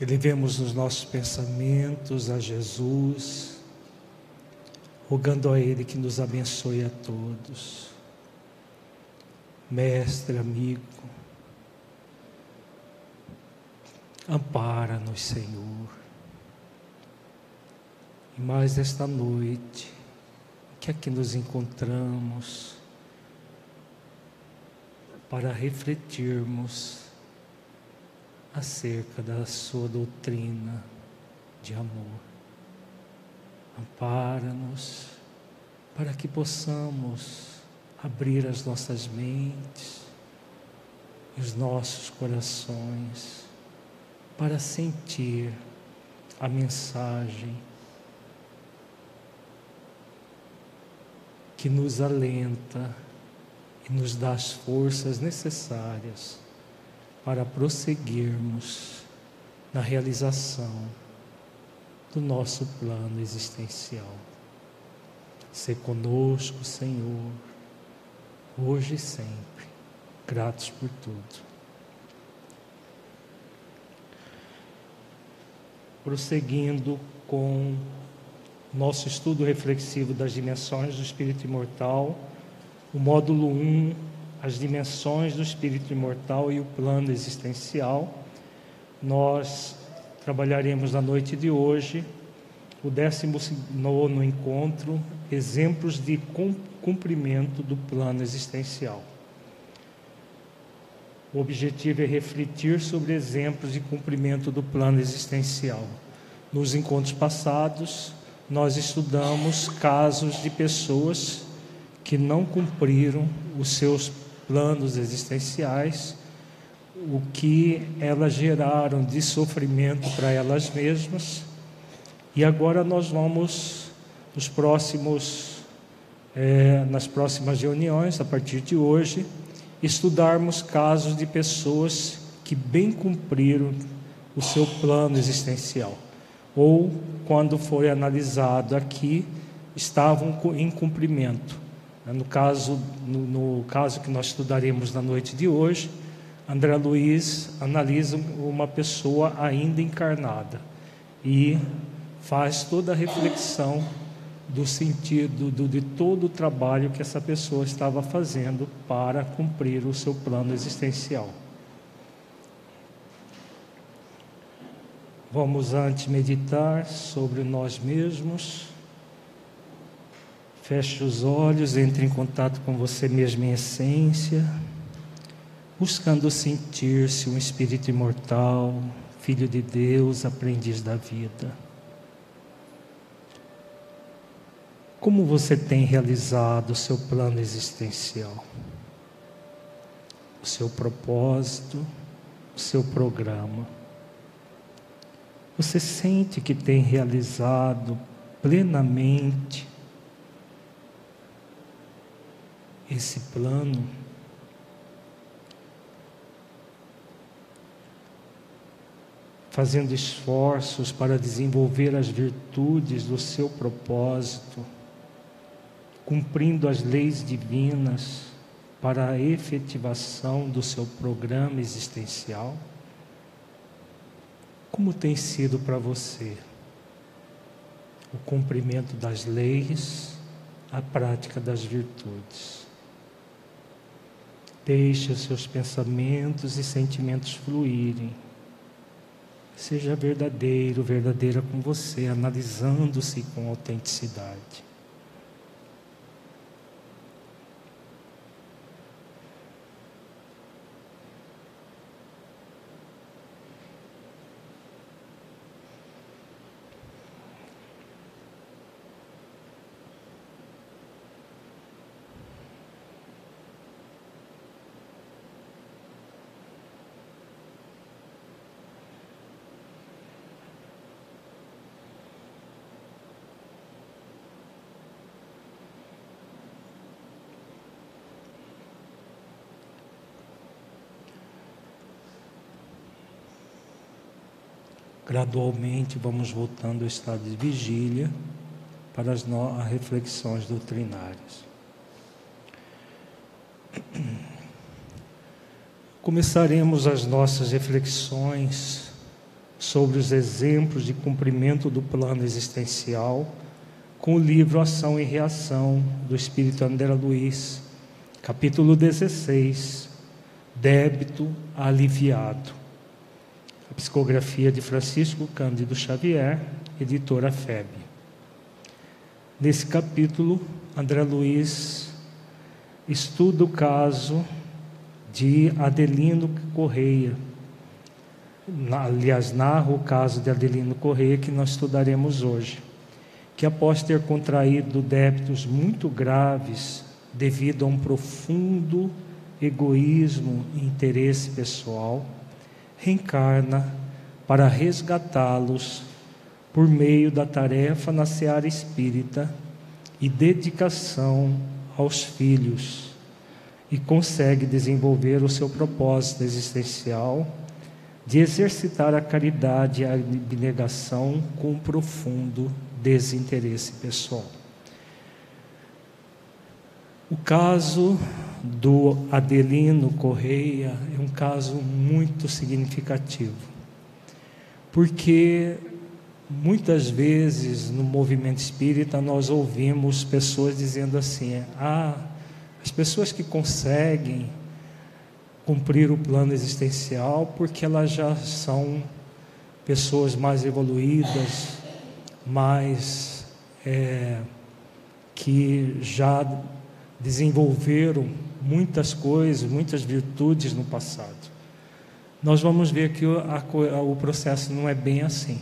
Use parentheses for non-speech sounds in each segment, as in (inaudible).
elevemos os nossos pensamentos a Jesus, rogando a Ele que nos abençoe a todos. Mestre, amigo, ampara-nos, Senhor. E mais esta noite, que aqui nos encontramos, para refletirmos acerca da sua doutrina de amor. Ampara-nos para que possamos abrir as nossas mentes e os nossos corações para sentir a mensagem que nos alenta e nos dá as forças necessárias para prosseguirmos na realização do nosso plano existencial. Ser conosco, Senhor, hoje e sempre, gratos por tudo. Prosseguindo com nosso estudo reflexivo das dimensões do espírito imortal, o módulo 1 as dimensões do espírito imortal e o plano existencial. Nós trabalharemos na noite de hoje o 19 encontro, exemplos de cumprimento do plano existencial. O objetivo é refletir sobre exemplos de cumprimento do plano existencial. Nos encontros passados, nós estudamos casos de pessoas que não cumpriram os seus planos existenciais, o que elas geraram de sofrimento para elas mesmas. E agora nós vamos, nos próximos, é, nas próximas reuniões, a partir de hoje, estudarmos casos de pessoas que bem cumpriram o seu plano existencial, ou quando foi analisado aqui, estavam em cumprimento no caso, no, no caso que nós estudaremos na noite de hoje, André Luiz analisa uma pessoa ainda encarnada e faz toda a reflexão do sentido do, de todo o trabalho que essa pessoa estava fazendo para cumprir o seu plano existencial. Vamos antes meditar sobre nós mesmos. Feche os olhos, entre em contato com você mesmo em essência, buscando sentir-se um espírito imortal, filho de Deus, aprendiz da vida. Como você tem realizado o seu plano existencial? O seu propósito, o seu programa? Você sente que tem realizado plenamente esse plano. Fazendo esforços para desenvolver as virtudes do seu propósito, cumprindo as leis divinas para a efetivação do seu programa existencial? Como tem sido para você o cumprimento das leis, a prática das virtudes? Deixe os seus pensamentos e sentimentos fluírem. Seja verdadeiro, verdadeira com você, analisando-se com autenticidade. Gradualmente vamos voltando ao estado de vigília para as reflexões doutrinárias. (clears throat) Começaremos as nossas reflexões sobre os exemplos de cumprimento do plano existencial com o livro Ação e Reação do Espírito André Luiz, capítulo 16, Débito Aliviado. Psicografia de Francisco Cândido Xavier, editora FEB. Nesse capítulo, André Luiz estuda o caso de Adelino Correia. Aliás, narra o caso de Adelino Correia que nós estudaremos hoje. Que após ter contraído débitos muito graves devido a um profundo egoísmo e interesse pessoal, reencarna para resgatá-los por meio da tarefa na seara espírita e dedicação aos filhos e consegue desenvolver o seu propósito existencial de exercitar a caridade e a abnegação com profundo desinteresse pessoal. O caso do Adelino Correia é um caso muito significativo, porque muitas vezes no movimento espírita nós ouvimos pessoas dizendo assim: ah, as pessoas que conseguem cumprir o plano existencial porque elas já são pessoas mais evoluídas, mais é, que já desenvolveram muitas coisas, muitas virtudes no passado. Nós vamos ver que o, a, o processo não é bem assim.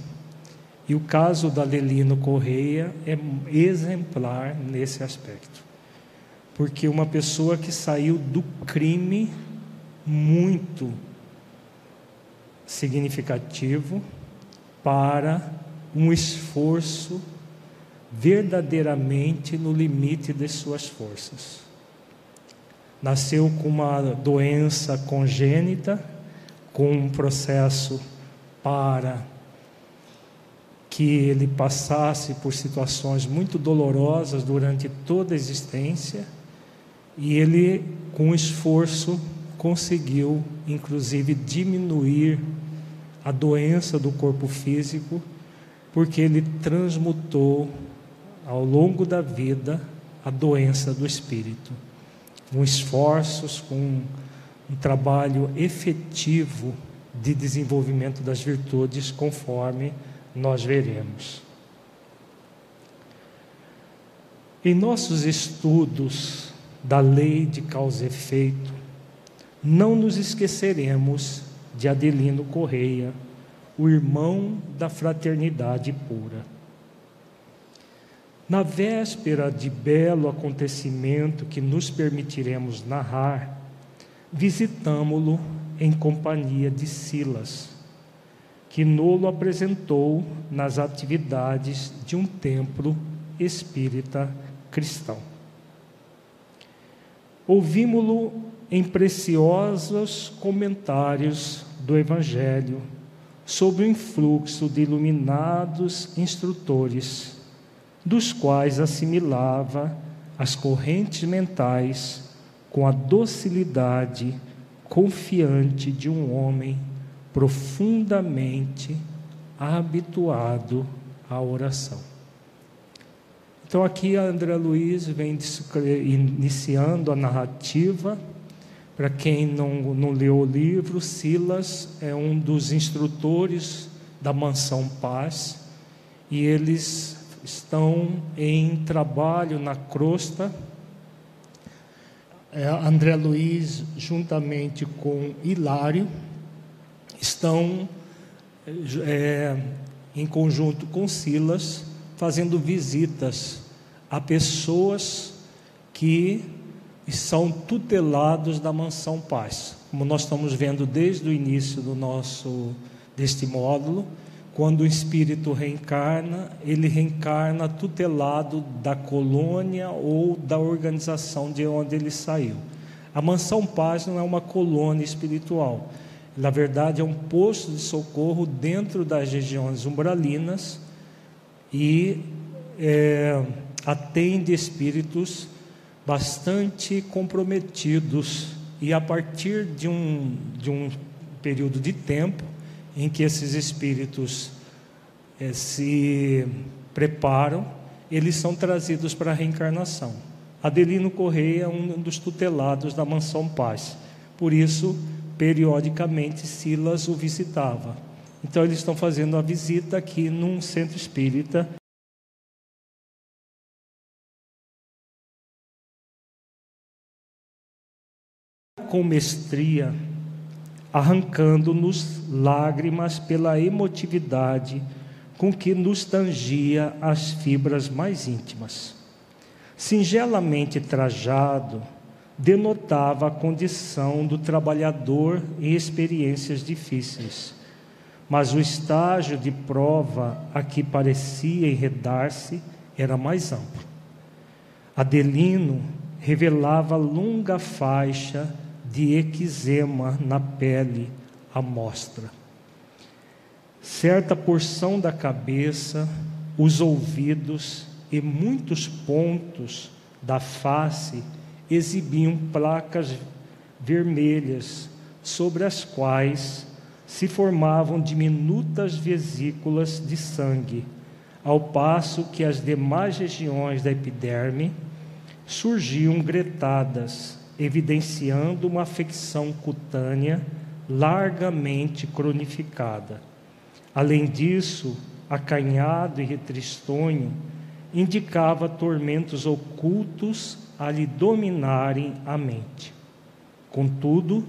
E o caso da Lelino Correia é exemplar nesse aspecto. Porque uma pessoa que saiu do crime muito significativo para um esforço verdadeiramente no limite de suas forças. Nasceu com uma doença congênita, com um processo para que ele passasse por situações muito dolorosas durante toda a existência, e ele, com esforço, conseguiu, inclusive, diminuir a doença do corpo físico, porque ele transmutou ao longo da vida a doença do espírito, com esforços, com um trabalho efetivo de desenvolvimento das virtudes, conforme nós veremos. Em nossos estudos da lei de causa e efeito, não nos esqueceremos de Adelino Correia, o irmão da fraternidade pura na véspera de belo acontecimento que nos permitiremos narrar, visitamo-lo em companhia de Silas, que nolo apresentou nas atividades de um templo espírita cristão. Ouvimos-lo em preciosos comentários do Evangelho sobre o influxo de iluminados instrutores dos quais assimilava as correntes mentais com a docilidade confiante de um homem profundamente habituado à oração. Então, aqui André Luiz vem iniciando a narrativa. Para quem não, não leu o livro, Silas é um dos instrutores da Mansão Paz e eles estão em trabalho na crosta. É, André Luiz, juntamente com Hilário, estão é, em conjunto com Silas, fazendo visitas a pessoas que são tutelados da mansão paz. Como nós estamos vendo desde o início do nosso deste módulo, quando o espírito reencarna, ele reencarna tutelado da colônia ou da organização de onde ele saiu. A Mansão Paz não é uma colônia espiritual. Na verdade, é um posto de socorro dentro das regiões umbralinas e é, atende espíritos bastante comprometidos. E a partir de um, de um período de tempo, em que esses espíritos é, se preparam, eles são trazidos para a reencarnação. Adelino Correia é um dos tutelados da Mansão Paz. Por isso, periodicamente, Silas o visitava. Então, eles estão fazendo a visita aqui num centro espírita. Com mestria, arrancando-nos lágrimas pela emotividade com que nos tangia as fibras mais íntimas. Singelamente trajado, denotava a condição do trabalhador em experiências difíceis, mas o estágio de prova a que parecia enredar-se era mais amplo. Adelino revelava longa faixa de eczema na pele à mostra. Certa porção da cabeça, os ouvidos e muitos pontos da face exibiam placas vermelhas sobre as quais se formavam diminutas vesículas de sangue, ao passo que as demais regiões da epiderme surgiam gretadas, evidenciando uma afecção cutânea largamente cronificada. Além disso, acanhado e retristonho, indicava tormentos ocultos a lhe dominarem a mente. Contudo,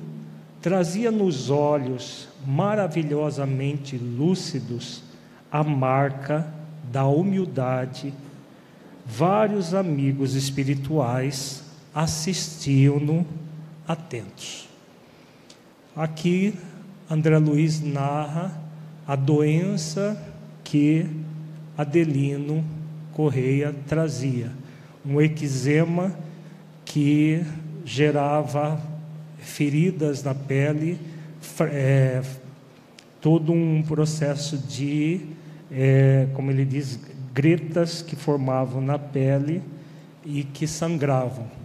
trazia nos olhos maravilhosamente lúcidos a marca da humildade. Vários amigos espirituais assistiam-no atentos. Aqui, André Luiz narra a doença que Adelino Correia trazia, um eczema que gerava feridas na pele, é, todo um processo de, é, como ele diz, gretas que formavam na pele e que sangravam.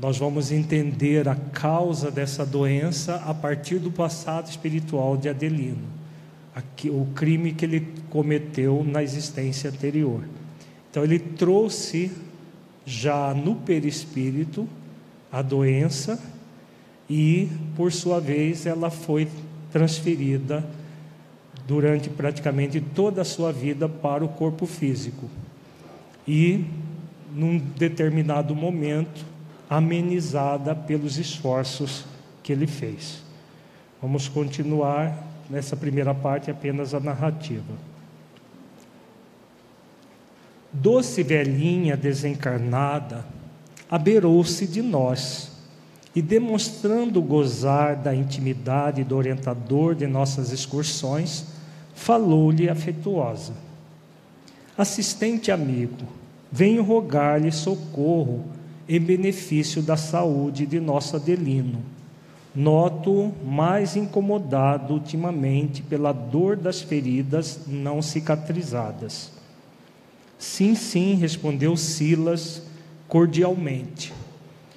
Nós vamos entender a causa dessa doença a partir do passado espiritual de Adelino, o crime que ele cometeu na existência anterior. Então, ele trouxe já no perispírito a doença e, por sua vez, ela foi transferida durante praticamente toda a sua vida para o corpo físico. E, num determinado momento, amenizada pelos esforços que ele fez. Vamos continuar nessa primeira parte apenas a narrativa. Doce velhinha desencarnada aberou-se de nós e, demonstrando gozar da intimidade do orientador de nossas excursões, falou-lhe afetuosa: Assistente amigo, venho rogar-lhe socorro em benefício da saúde de nosso Adelino. Noto mais incomodado ultimamente pela dor das feridas não cicatrizadas. Sim, sim, respondeu Silas cordialmente.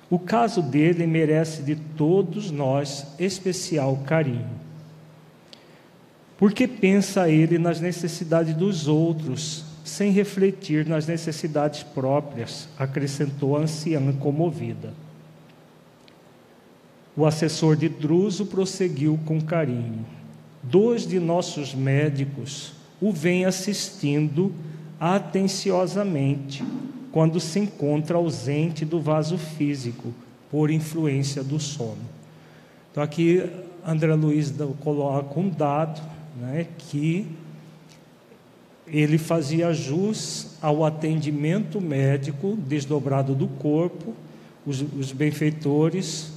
O caso dele merece de todos nós especial carinho. Porque pensa ele nas necessidades dos outros, sem refletir nas necessidades próprias, acrescentou a anciã comovida. O assessor de Druso prosseguiu com carinho. Dois de nossos médicos o vêm assistindo atenciosamente quando se encontra ausente do vaso físico por influência do sono. Então aqui André Luiz coloca um dado né, que ele fazia jus ao atendimento médico desdobrado do corpo, os, os benfeitores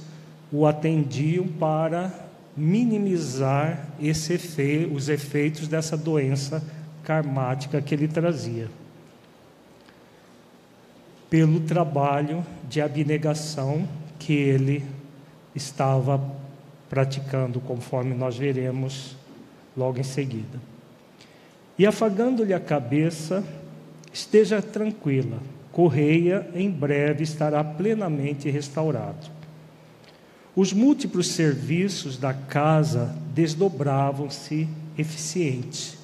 o atendiam para minimizar efe, os efeitos dessa doença karmática que ele trazia. Pelo trabalho de abnegação que ele estava praticando, conforme nós veremos logo em seguida. E afagando-lhe a cabeça, esteja tranquila, Correia em breve estará plenamente restaurado. Os múltiplos serviços da casa desdobravam-se eficientes,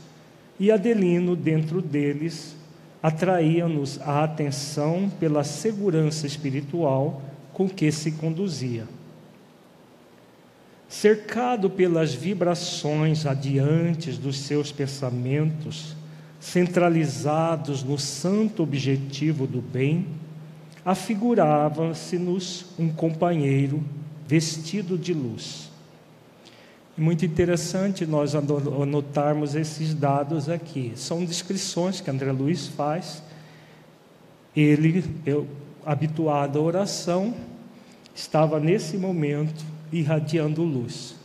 e Adelino, dentro deles, atraía-nos a atenção pela segurança espiritual com que se conduzia. Cercado pelas vibrações adiantes dos seus pensamentos, centralizados no santo objetivo do bem, afigurava-se-nos um companheiro vestido de luz. Muito interessante nós anotarmos esses dados aqui. São descrições que André Luiz faz. Ele, eu, habituado à oração, estava nesse momento irradiando luz.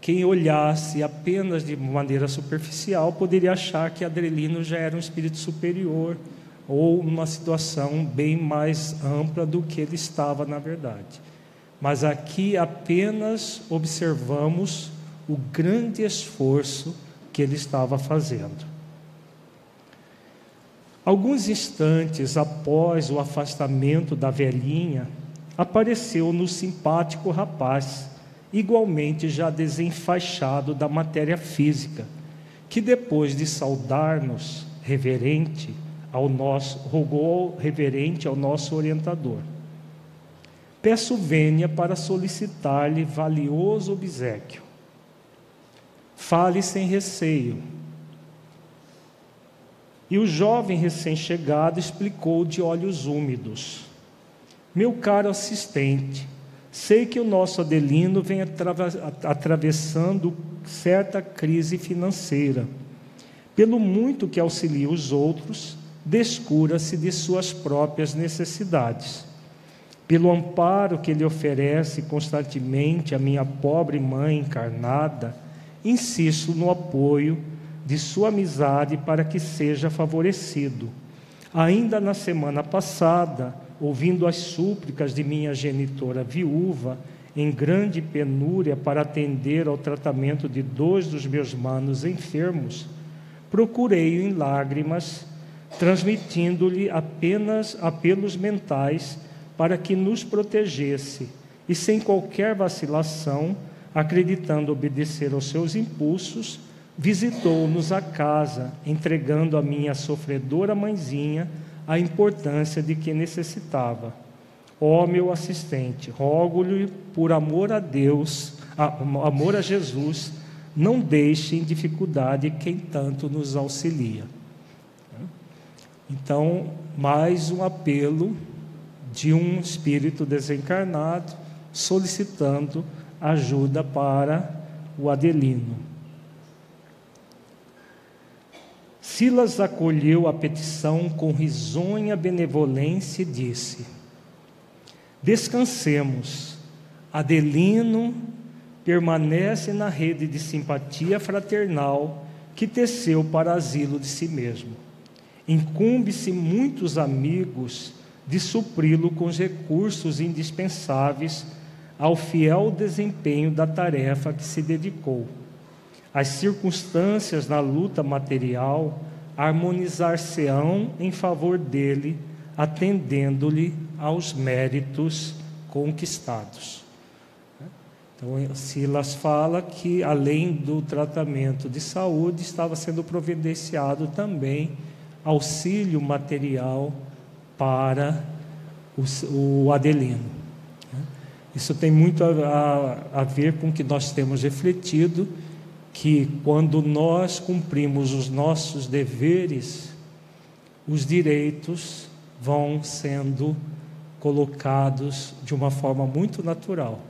Quem olhasse apenas de maneira superficial poderia achar que Adrelino já era um espírito superior ou uma situação bem mais ampla do que ele estava na verdade. Mas aqui apenas observamos o grande esforço que ele estava fazendo. Alguns instantes após o afastamento da velhinha, apareceu no simpático rapaz, igualmente já desenfaixado da matéria física, que depois de saudar-nos reverente ao nosso rogou reverente ao nosso orientador. Peço vênia para solicitar-lhe valioso obsequio. Fale sem receio. E o jovem recém-chegado explicou de olhos úmidos: meu caro assistente, sei que o nosso Adelino vem atravessando certa crise financeira. Pelo muito que auxilia os outros, descura-se de suas próprias necessidades. Pelo amparo que ele oferece constantemente à minha pobre mãe encarnada, insisto no apoio de sua amizade para que seja favorecido. Ainda na semana passada, ouvindo as súplicas de minha genitora viúva, em grande penúria para atender ao tratamento de dois dos meus manos enfermos, procurei em lágrimas, transmitindo-lhe apenas apelos mentais para que nos protegesse e, sem qualquer vacilação, acreditando obedecer aos seus impulsos, visitou-nos a casa, entregando a minha sofredora mãezinha a importância de que necessitava. Ó oh, meu assistente, rogo-lhe por amor a Deus, a, amor a Jesus, não deixe em dificuldade quem tanto nos auxilia. Então, mais um apelo de um espírito desencarnado solicitando ajuda para o Adelino. Silas acolheu a petição com risonha benevolência e disse: Descansemos. Adelino permanece na rede de simpatia fraternal que teceu para asilo de si mesmo. Incumbe-se muitos amigos de supri-lo com os recursos indispensáveis ao fiel desempenho da tarefa que se dedicou. As circunstâncias na luta material harmonizar-se-ão em favor dele, atendendo-lhe aos méritos conquistados. Então, Silas fala que, além do tratamento de saúde, estava sendo providenciado também auxílio material para o, Adelino. Isso tem muito a ver com o que nós temos refletido que quando nós cumprimos os nossos deveres, os direitos vão sendo colocados de uma forma muito natural.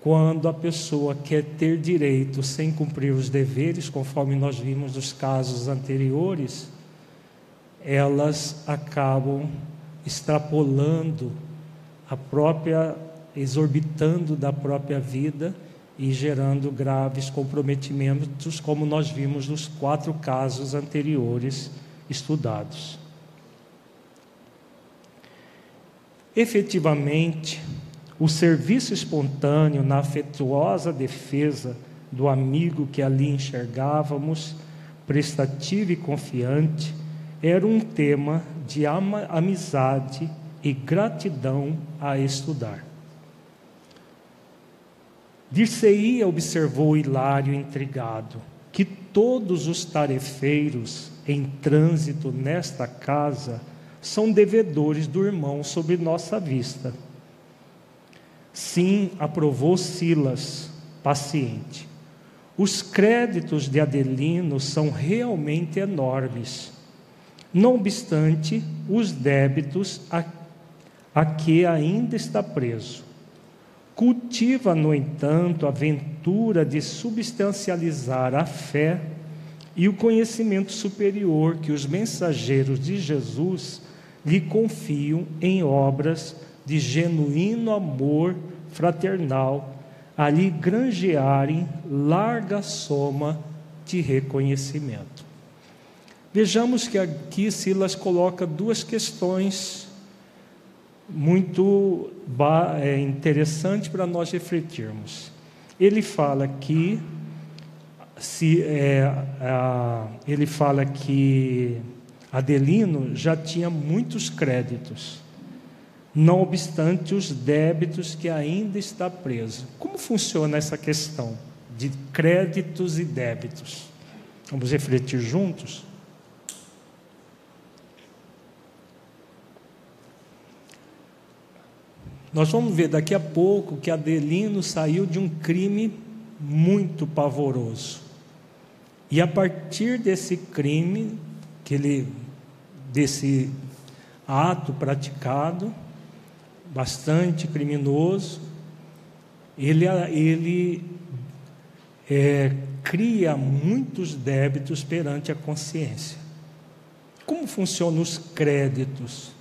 Quando a pessoa quer ter direito sem cumprir os deveres, conforme nós vimos nos casos anteriores, elas acabam extrapolando a própria, exorbitando da própria vida e gerando graves comprometimentos, como nós vimos nos quatro casos anteriores estudados. Efetivamente, o serviço espontâneo na afetuosa defesa do amigo que ali enxergávamos, prestativo e confiante, era um tema de amizade e gratidão a estudar. Dir-se-ia, observou Hilário intrigado, que todos os tarefeiros em trânsito nesta casa são devedores do irmão sob nossa vista. Sim, aprovou Silas, paciente. Os créditos de Adelino são realmente enormes. Não obstante, os débitos a, a que ainda está preso. Cultiva, no entanto, a ventura de substancializar a fé e o conhecimento superior que os mensageiros de Jesus lhe confiam em obras de genuíno amor fraternal, a lhe granjearem larga soma de reconhecimento. Vejamos que aqui Silas coloca duas questões muito é, interessantes para nós refletirmos. Ele fala que se é, a, ele fala que Adelino já tinha muitos créditos, não obstante os débitos que ainda está preso. Como funciona essa questão de créditos e débitos? Vamos refletir juntos? Nós vamos ver daqui a pouco que Adelino saiu de um crime muito pavoroso. E a partir desse crime, que ele, desse ato praticado, bastante criminoso, ele, ele é, cria muitos débitos perante a consciência. Como funcionam os créditos?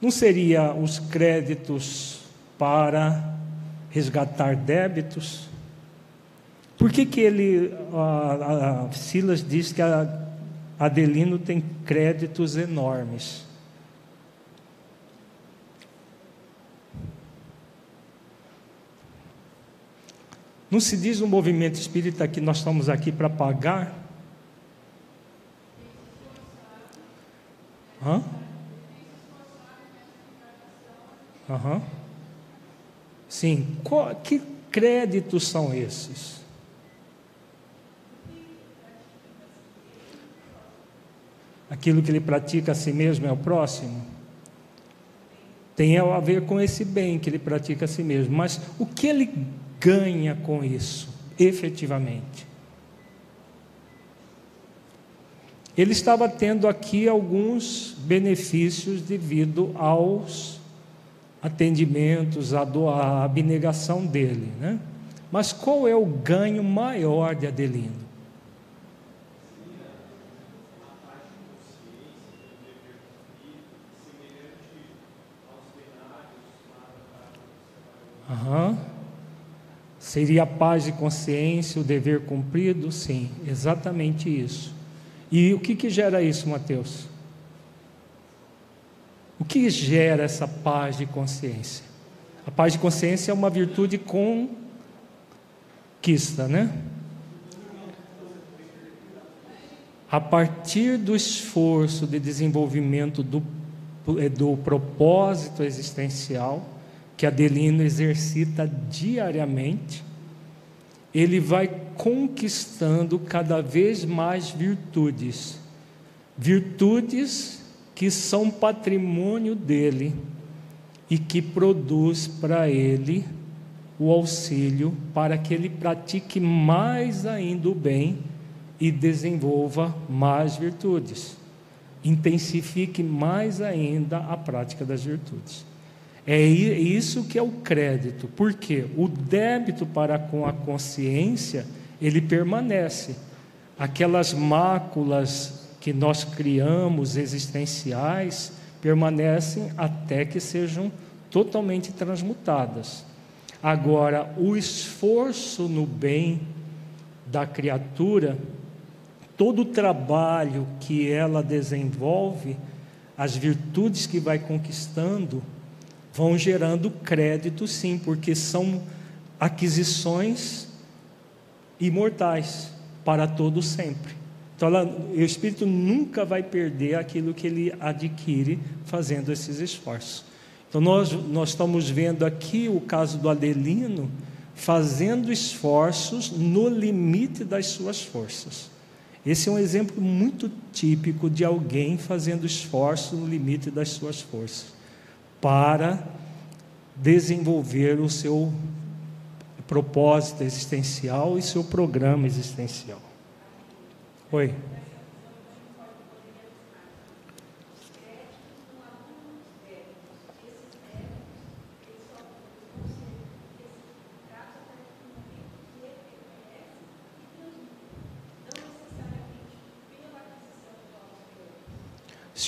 Não seria os créditos para resgatar débitos? Por que, que ele, a, a Silas diz que a Adelino tem créditos enormes? Não se diz no movimento espírita que nós estamos aqui para pagar? Hã? Uhum. Sim. Qual, que créditos são esses? Aquilo que ele pratica a si mesmo é o próximo? Tem a ver com esse bem que ele pratica a si mesmo. Mas o que ele ganha com isso, efetivamente? Ele estava tendo aqui alguns benefícios devido aos atendimentos, a, doar, a abnegação dele. Né? Mas qual é o ganho maior de Adelino? Uhum. Seria a paz de consciência, o dever cumprido? Sim, exatamente isso. E o que, que gera isso, Mateus? O que gera essa paz de consciência? A paz de consciência é uma virtude conquista, né? A partir do esforço de desenvolvimento do, é, do propósito existencial, que Adelino exercita diariamente, ele vai conquistando cada vez mais virtudes. Virtudes que são patrimônio dele e que produz para ele o auxílio para que ele pratique mais ainda o bem e desenvolva mais virtudes, intensifique mais ainda a prática das virtudes. É isso que é o crédito, porque o débito para com a consciência, ele permanece. Aquelas máculas que nós criamos existenciais permanecem até que sejam totalmente transmutadas. Agora, o esforço no bem da criatura, todo o trabalho que ela desenvolve, as virtudes que vai conquistando, vão gerando crédito, sim, porque são aquisições imortais para todo sempre. Então, ela, o espírito nunca vai perder aquilo que ele adquire fazendo esses esforços. Então, nós, nós estamos vendo aqui o caso do Adelino fazendo esforços no limite das suas forças. Esse é um exemplo muito típico de alguém fazendo esforço no limite das suas forças para desenvolver o seu propósito existencial e seu programa existencial. Oi.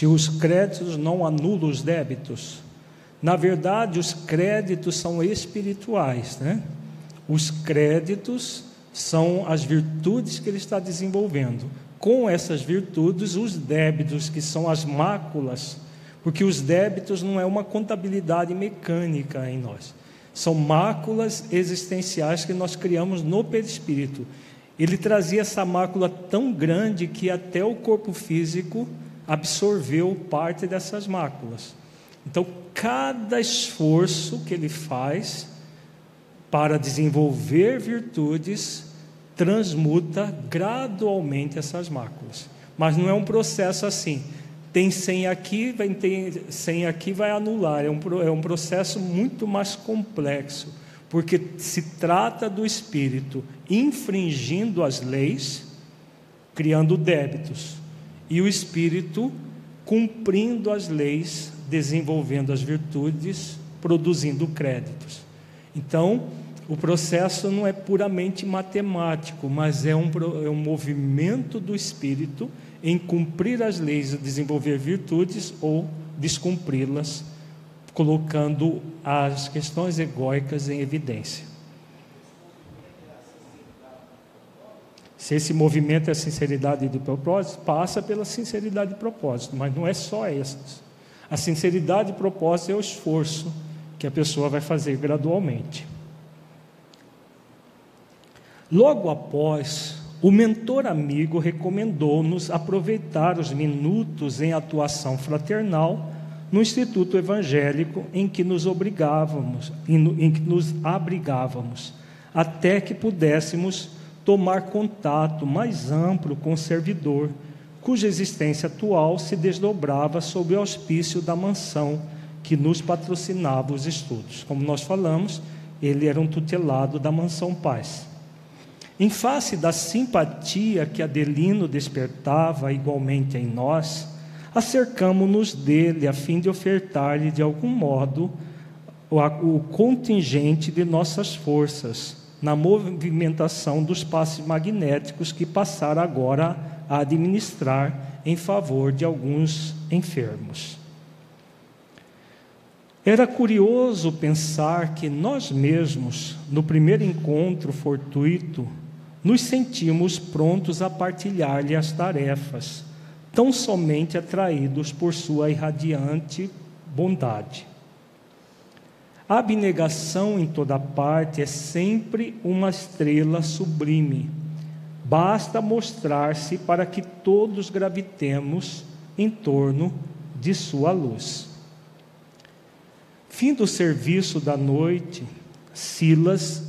se os créditos não anulam os débitos. Na verdade, os créditos são espirituais, né? Os créditos são as virtudes que ele está desenvolvendo. Com essas virtudes, os débitos, que são as máculas, porque os débitos não é uma contabilidade mecânica em nós, são máculas existenciais que nós criamos no perispírito. Ele trazia essa mácula tão grande que até o corpo físico absorveu parte dessas máculas. Então, cada esforço que ele faz para desenvolver virtudes transmuta gradualmente essas máculas. Mas não é um processo assim. Tem 100 aqui, vai ter 100 aqui, vai anular. É um, é um processo muito mais complexo, porque se trata do espírito infringindo as leis, criando débitos e o espírito cumprindo as leis, desenvolvendo as virtudes, produzindo créditos. Então, o processo não é puramente matemático, mas é um, é um movimento do espírito em cumprir as leis, desenvolver virtudes ou descumpri-las, colocando as questões egóicas em evidência. Se esse movimento é sinceridade de propósito, passa pela sinceridade de propósito, mas não é só essas. A sinceridade de propósito é o esforço que a pessoa vai fazer gradualmente. Logo após, o mentor amigo recomendou-nos aproveitar os minutos em atuação fraternal no Instituto Evangélico em que nos obrigávamos, em que nos abrigávamos, até que pudéssemos tomar contato mais amplo com o servidor, cuja existência atual se desdobrava sob o auspício da mansão que nos patrocinava os estudos. Como nós falamos, ele era um tutelado da mansão Paz. Em face da simpatia que Adelino despertava igualmente em nós, acercamo-nos dele a fim de ofertar-lhe de algum modo o contingente de nossas forças na movimentação dos passes magnéticos que passaram agora a administrar em favor de alguns enfermos. Era curioso pensar que nós mesmos, no primeiro encontro fortuito, nos sentimos prontos a partilhar-lhe as tarefas, tão somente atraídos por sua irradiante bondade. A abnegação em toda parte é sempre uma estrela sublime. Basta mostrar-se para que todos gravitemos em torno de sua luz. Fim do serviço da noite, Silas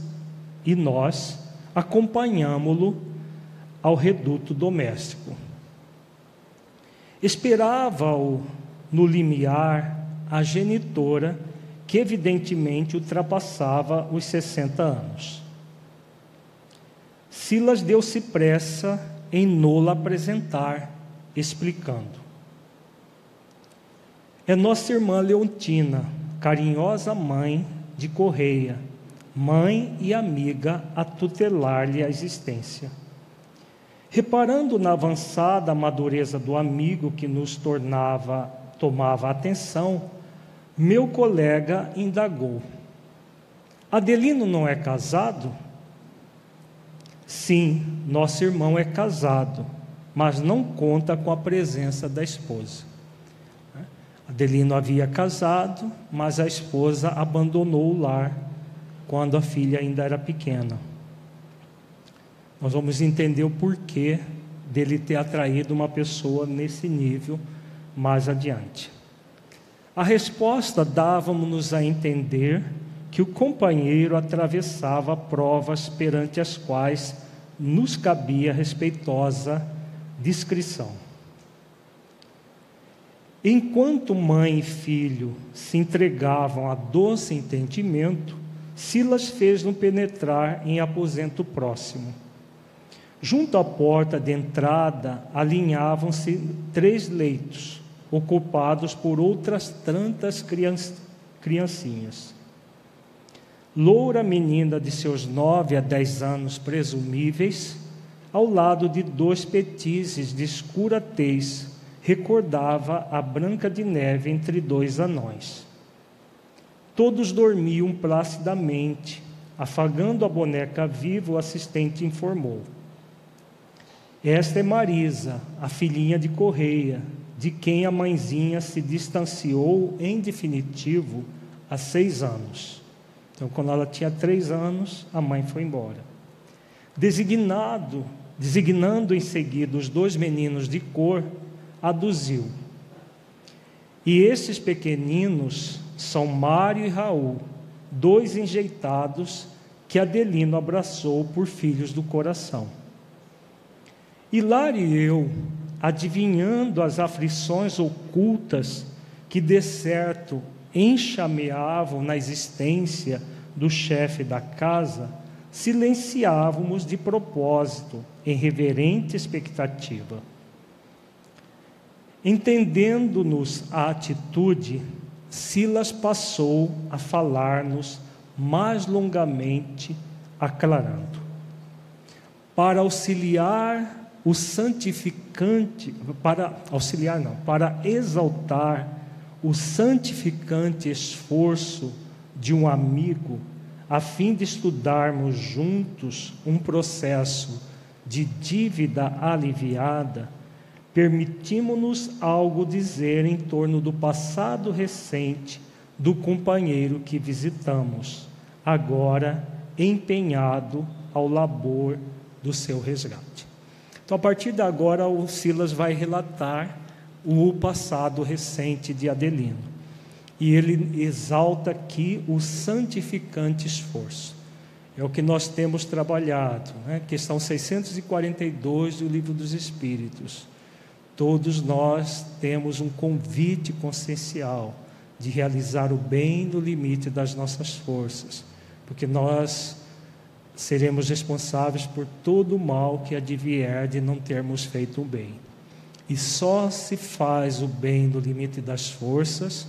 e nós acompanhámo-lo ao reduto doméstico. Esperava-o no limiar a genitora que evidentemente ultrapassava os 60 anos. Silas deu-se pressa em nola apresentar, explicando. É nossa irmã Leontina, carinhosa mãe de Correia, mãe e amiga a tutelar-lhe a existência. Reparando na avançada madureza do amigo que nos tornava, tomava atenção, meu colega indagou: Adelino não é casado? Sim, nosso irmão é casado, mas não conta com a presença da esposa. Adelino havia casado, mas a esposa abandonou o lar quando a filha ainda era pequena. Nós vamos entender o porquê dele ter atraído uma pessoa nesse nível mais adiante. A resposta dava-nos a entender que o companheiro atravessava provas perante as quais nos cabia respeitosa discrição. Enquanto mãe e filho se entregavam a doce entendimento, Silas fez-no penetrar em aposento próximo. Junto à porta de entrada alinhavam-se três leitos, ocupados por outras tantas criancinhas. Loura menina de seus nove a dez anos presumíveis, ao lado de dois petizes de escura tez, recordava a Branca de Neve entre dois anões. Todos dormiam placidamente. Afagando a boneca viva, o assistente informou: Esta é Marisa, a filhinha de Correia, de quem a mãezinha se distanciou em definitivo há seis anos. Então, quando ela tinha três anos, a mãe foi embora. Designado, designando em seguida os dois meninos de cor, aduziu. E esses pequeninos são Mário e Raul, dois enjeitados que Adelino abraçou por filhos do coração. Hilário e eu, adivinhando as aflições ocultas que de certo enxameavam na existência do chefe da casa, silenciávamos de propósito, em reverente expectativa. Entendendo-nos a atitude, Silas passou a falar-nos mais longamente, aclarando. Para auxiliar o santificante, para auxiliar não, para exaltar o santificante esforço de um amigo, a fim de estudarmos juntos um processo de dívida aliviada, permitimos-nos algo dizer em torno do passado recente do companheiro que visitamos, agora empenhado ao labor do seu resgate. Então, a partir de agora, o Silas vai relatar o passado recente de Adelino. E ele exalta aqui o santificante esforço. É o que nós temos trabalhado, né? questão 642 do Livro dos Espíritos. Todos nós temos um convite consciencial de realizar o bem no limite das nossas forças, porque nós seremos responsáveis por todo o mal que advier de não termos feito o bem. E só se faz o bem no limite das forças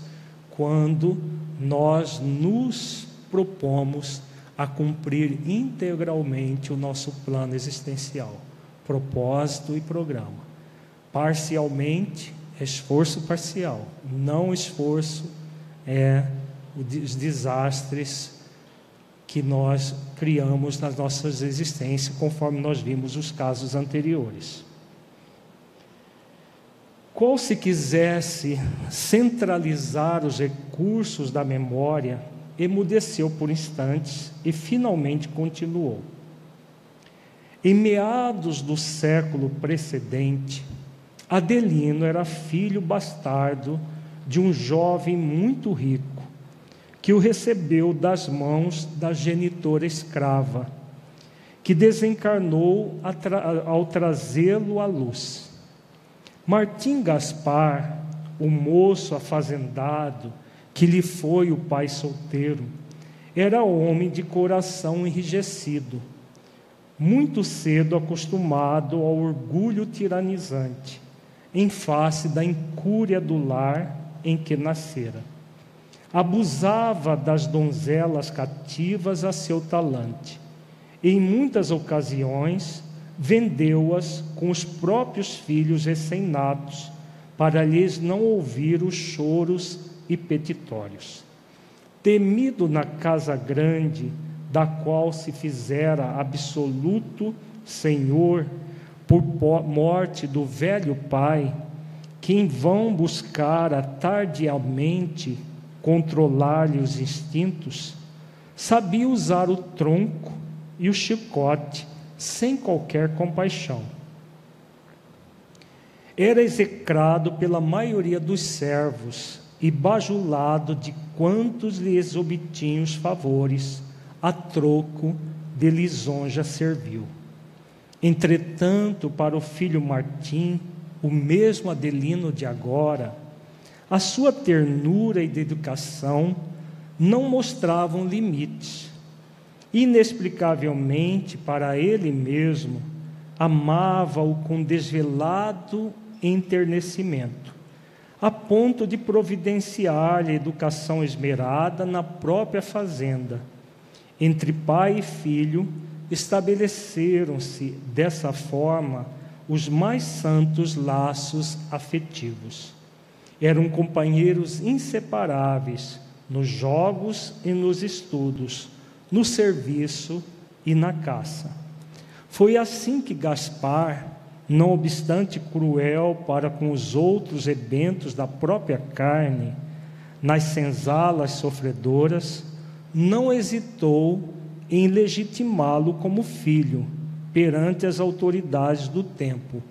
quando nós nos propomos a cumprir integralmente o nosso plano existencial, propósito e programa parcialmente, esforço parcial, não esforço é os desastres que nós criamos nas nossas existências, conforme nós vimos os casos anteriores. Qual se quisesse centralizar os recursos da memória, emudeceu por instantes e finalmente continuou. Em meados do século precedente, Adelino era filho bastardo de um jovem muito rico, que o recebeu das mãos da genitora escrava, que desencarnou ao trazê-lo à luz. Martim Gaspar, o moço afazendado, que lhe foi o pai solteiro, era homem de coração enrijecido, muito cedo acostumado ao orgulho tiranizante em face da incúria do lar em que nascera. Abusava das donzelas cativas a seu talante. Em muitas ocasiões, vendeu-as com os próprios filhos recém-natos, para lhes não ouvir os choros e petitórios. Temido na casa grande, da qual se fizera absoluto senhor por morte do velho pai, que em vão buscara tardiamente controlar-lhe os instintos, sabia usar o tronco e o chicote sem qualquer compaixão. Era execrado pela maioria dos servos e bajulado de quantos lhes obtinham os favores, a troco de lisonja serviu. Entretanto, para o filho Martim, o mesmo Adelino de agora, a sua ternura e dedicação não mostravam limites. Inexplicavelmente, para ele mesmo, amava-o com desvelado enternecimento, a ponto de providenciar-lhe educação esmerada na própria fazenda. Entre pai e filho, estabeleceram-se dessa forma os mais santos laços afetivos. Eram companheiros inseparáveis nos jogos e nos estudos, no serviço e na caça. Foi assim que Gaspar, não obstante cruel para com os outros eventos da própria carne, nas senzalas sofredoras, não hesitou em legitimá-lo como filho perante as autoridades do tempo,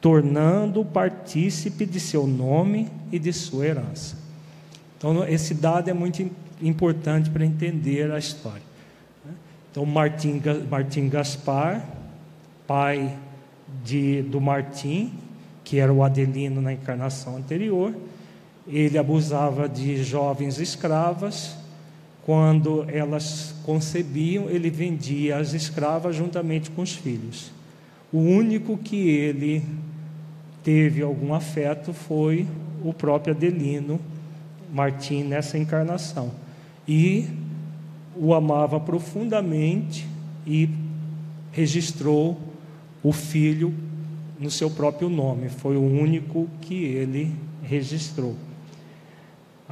tornando-o partícipe de seu nome e de sua herança. Então, esse dado é muito importante para entender a história. Então, Martim, Martim Gaspar, pai de, do Martim, que era o Adelino na encarnação anterior, ele abusava de jovens escravas quando elas concebiam, ele vendia as escravas juntamente com os filhos. O único que ele teve algum afeto foi o próprio Adelino Martim nessa encarnação. E o amava profundamente e registrou o filho no seu próprio nome. Foi o único que ele registrou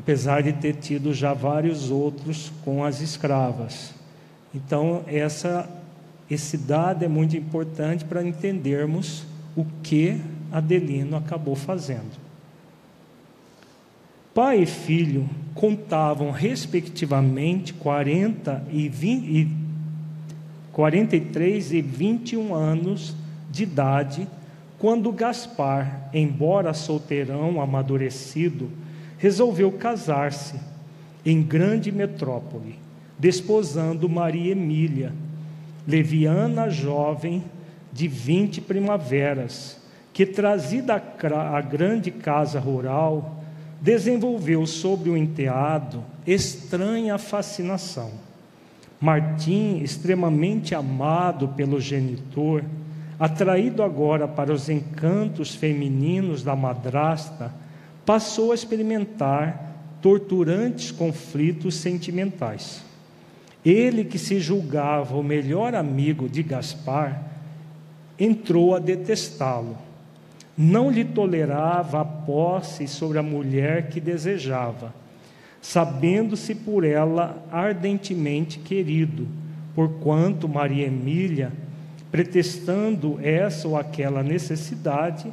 apesar de ter tido já vários outros com as escravas. Então, essa, esse dado é muito importante para entendermos o que Adelino acabou fazendo. Pai e filho contavam, respectivamente, 40 e 20, e 43 e 21 anos de idade, quando Gaspar, embora solteirão amadurecido, resolveu casar-se em grande metrópole, desposando Maria Emília, leviana jovem de vinte primaveras, que trazida à grande casa rural, desenvolveu sobre o enteado estranha fascinação. Martim, extremamente amado pelo genitor, atraído agora para os encantos femininos da madrasta, passou a experimentar torturantes conflitos sentimentais. Ele, que se julgava o melhor amigo de Gaspar, entrou a detestá-lo. Não lhe tolerava a posse sobre a mulher que desejava, sabendo-se por ela ardentemente querido, porquanto Maria Emília, pretextando essa ou aquela necessidade,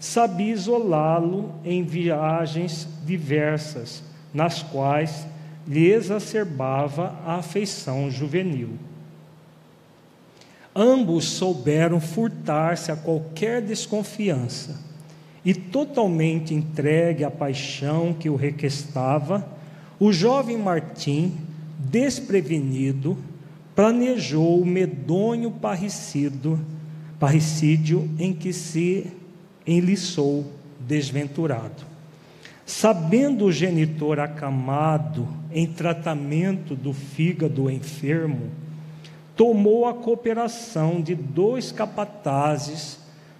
sabia isolá-lo em viagens diversas, nas quais lhe exacerbava a afeição juvenil. Ambos souberam furtar-se a qualquer desconfiança e, totalmente entregue à paixão que o requestava, o jovem Martim, desprevenido, planejou o medonho parricídio em que se enliçou desventurado. Sabendo o genitor acamado em tratamento do fígado enfermo, tomou a cooperação de dois capatazes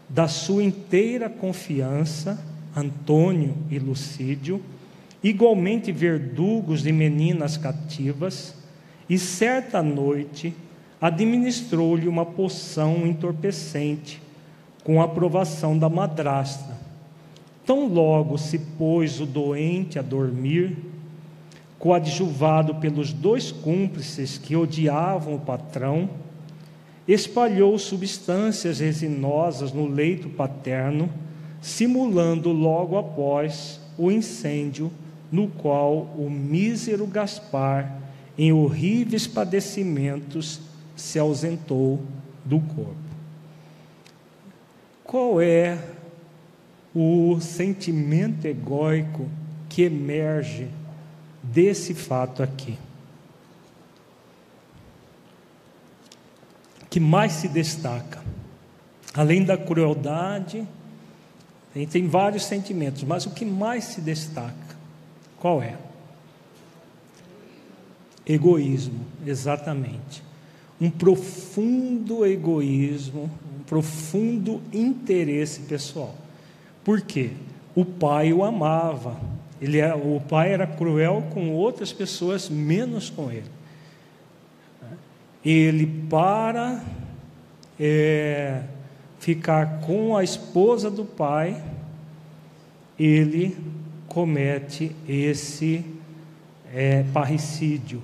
da sua inteira confiança, Antônio e Lucídio, igualmente verdugos de meninas cativas, e certa noite administrou-lhe uma poção entorpecente com a aprovação da madrasta. Tão logo se pôs o doente a dormir, coadjuvado pelos dois cúmplices que odiavam o patrão, espalhou substâncias resinosas no leito paterno, simulando logo após o incêndio no qual o mísero Gaspar, em horríveis padecimentos, se ausentou do corpo. Qual é o sentimento egóico que emerge desse fato aqui. Que mais se destaca, além da crueldade, tem, vários sentimentos, mas o que mais se destaca, qual é? Egoísmo, exatamente. Um profundo egoísmo, profundo interesse pessoal. Por quê? O pai o amava. Ele era, o pai era cruel com outras pessoas, menos com ele. Ele, para é, ficar com a esposa do pai, ele comete esse é, parricídio.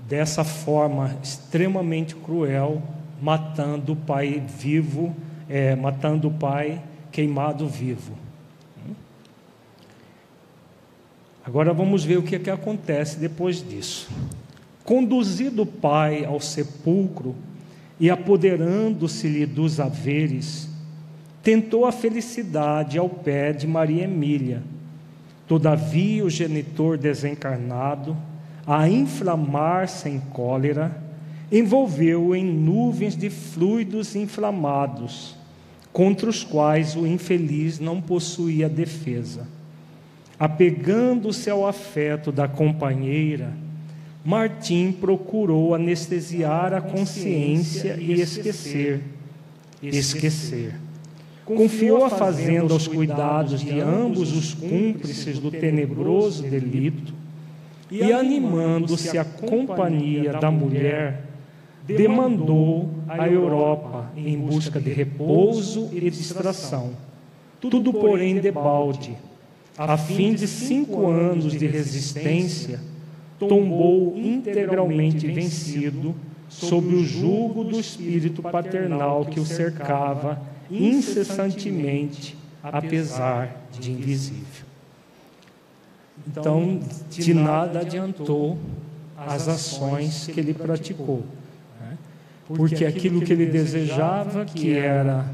Dessa forma extremamente cruel, matando o pai vivo, é, matando o pai queimado vivo. Agora vamos ver o que, é que acontece depois disso. Conduzido o pai ao sepulcro e apoderando-se-lhe dos haveres, tentou a felicidade ao pé de Maria Emília. Todavia, o genitor desencarnado, a inflamar-se em cólera, envolveu-o em nuvens de fluidos inflamados contra os quais o infeliz não possuía defesa. Apegando-se ao afeto da companheira, Martim procurou anestesiar a consciência e esquecer. Esquecer. Confiou a fazenda aos cuidados de ambos os cúmplices do tenebroso delito e, animando-se à companhia da mulher, demandou a Europa em busca de repouso e distração. Tudo, porém, debalde. A fim de cinco anos de resistência, tombou integralmente vencido sob o jugo do espírito paternal que o cercava incessantemente, apesar de invisível. Então, de nada adiantou as ações que ele praticou porque aquilo que ele desejava, que era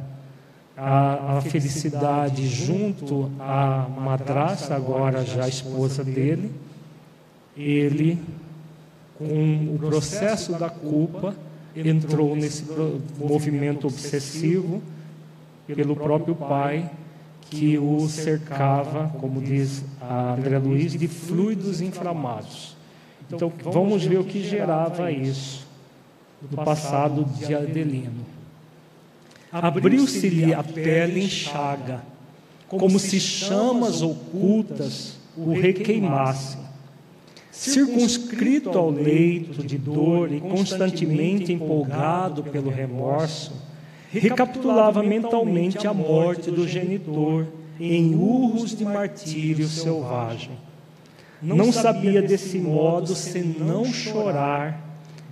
a, a felicidade junto à madrasta, agora já esposa dele, ele, com o processo da culpa, entrou nesse movimento obsessivo pelo próprio pai, que o cercava, como diz a André Luiz, de fluidos inflamados. Então, vamos ver o que gerava isso do passado de Adelino. Abriu-se-lhe a pele em chaga, como se chamas ocultas o requeimassem. Circunscrito ao leito de dor e constantemente empolgado pelo remorso, recapitulava mentalmente a morte do genitor em urros de martírio selvagem. Não sabia desse modo senão chorar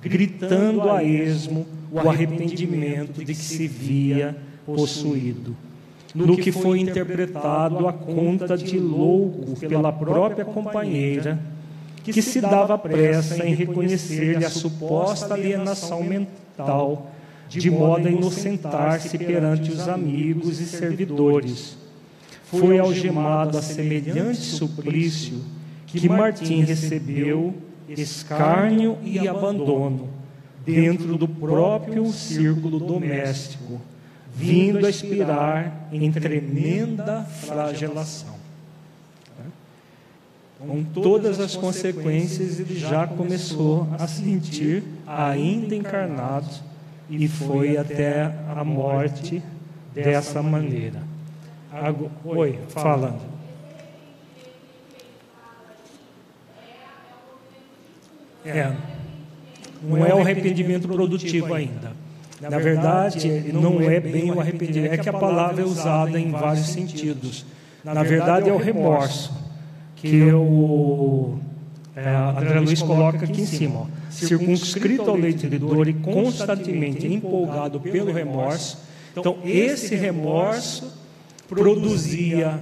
gritando a esmo o arrependimento de que se via possuído. No que foi interpretado a conta de louco pela própria companheira, que se dava pressa em reconhecer-lhe a suposta alienação mental, de modo a inocentar-se perante os amigos e servidores. Foi algemado a semelhante suplício que Martim recebeu escárnio e abandono dentro do próprio círculo doméstico, vindo a expirar em tremenda flagelação. Com todas as consequências, ele já começou a sentir, ainda encarnado, e foi até a morte dessa maneira. Oi, falando. É. Não é o arrependimento produtivo ainda. Na verdade, não é bem o arrependimento. É que a palavra é usada em vários sentidos. Na verdade, é o remorso. Que o é, André Luiz coloca aqui em cima. Circunscrito ao leito de dor e constantemente empolgado pelo remorso. Então, esse remorso produzia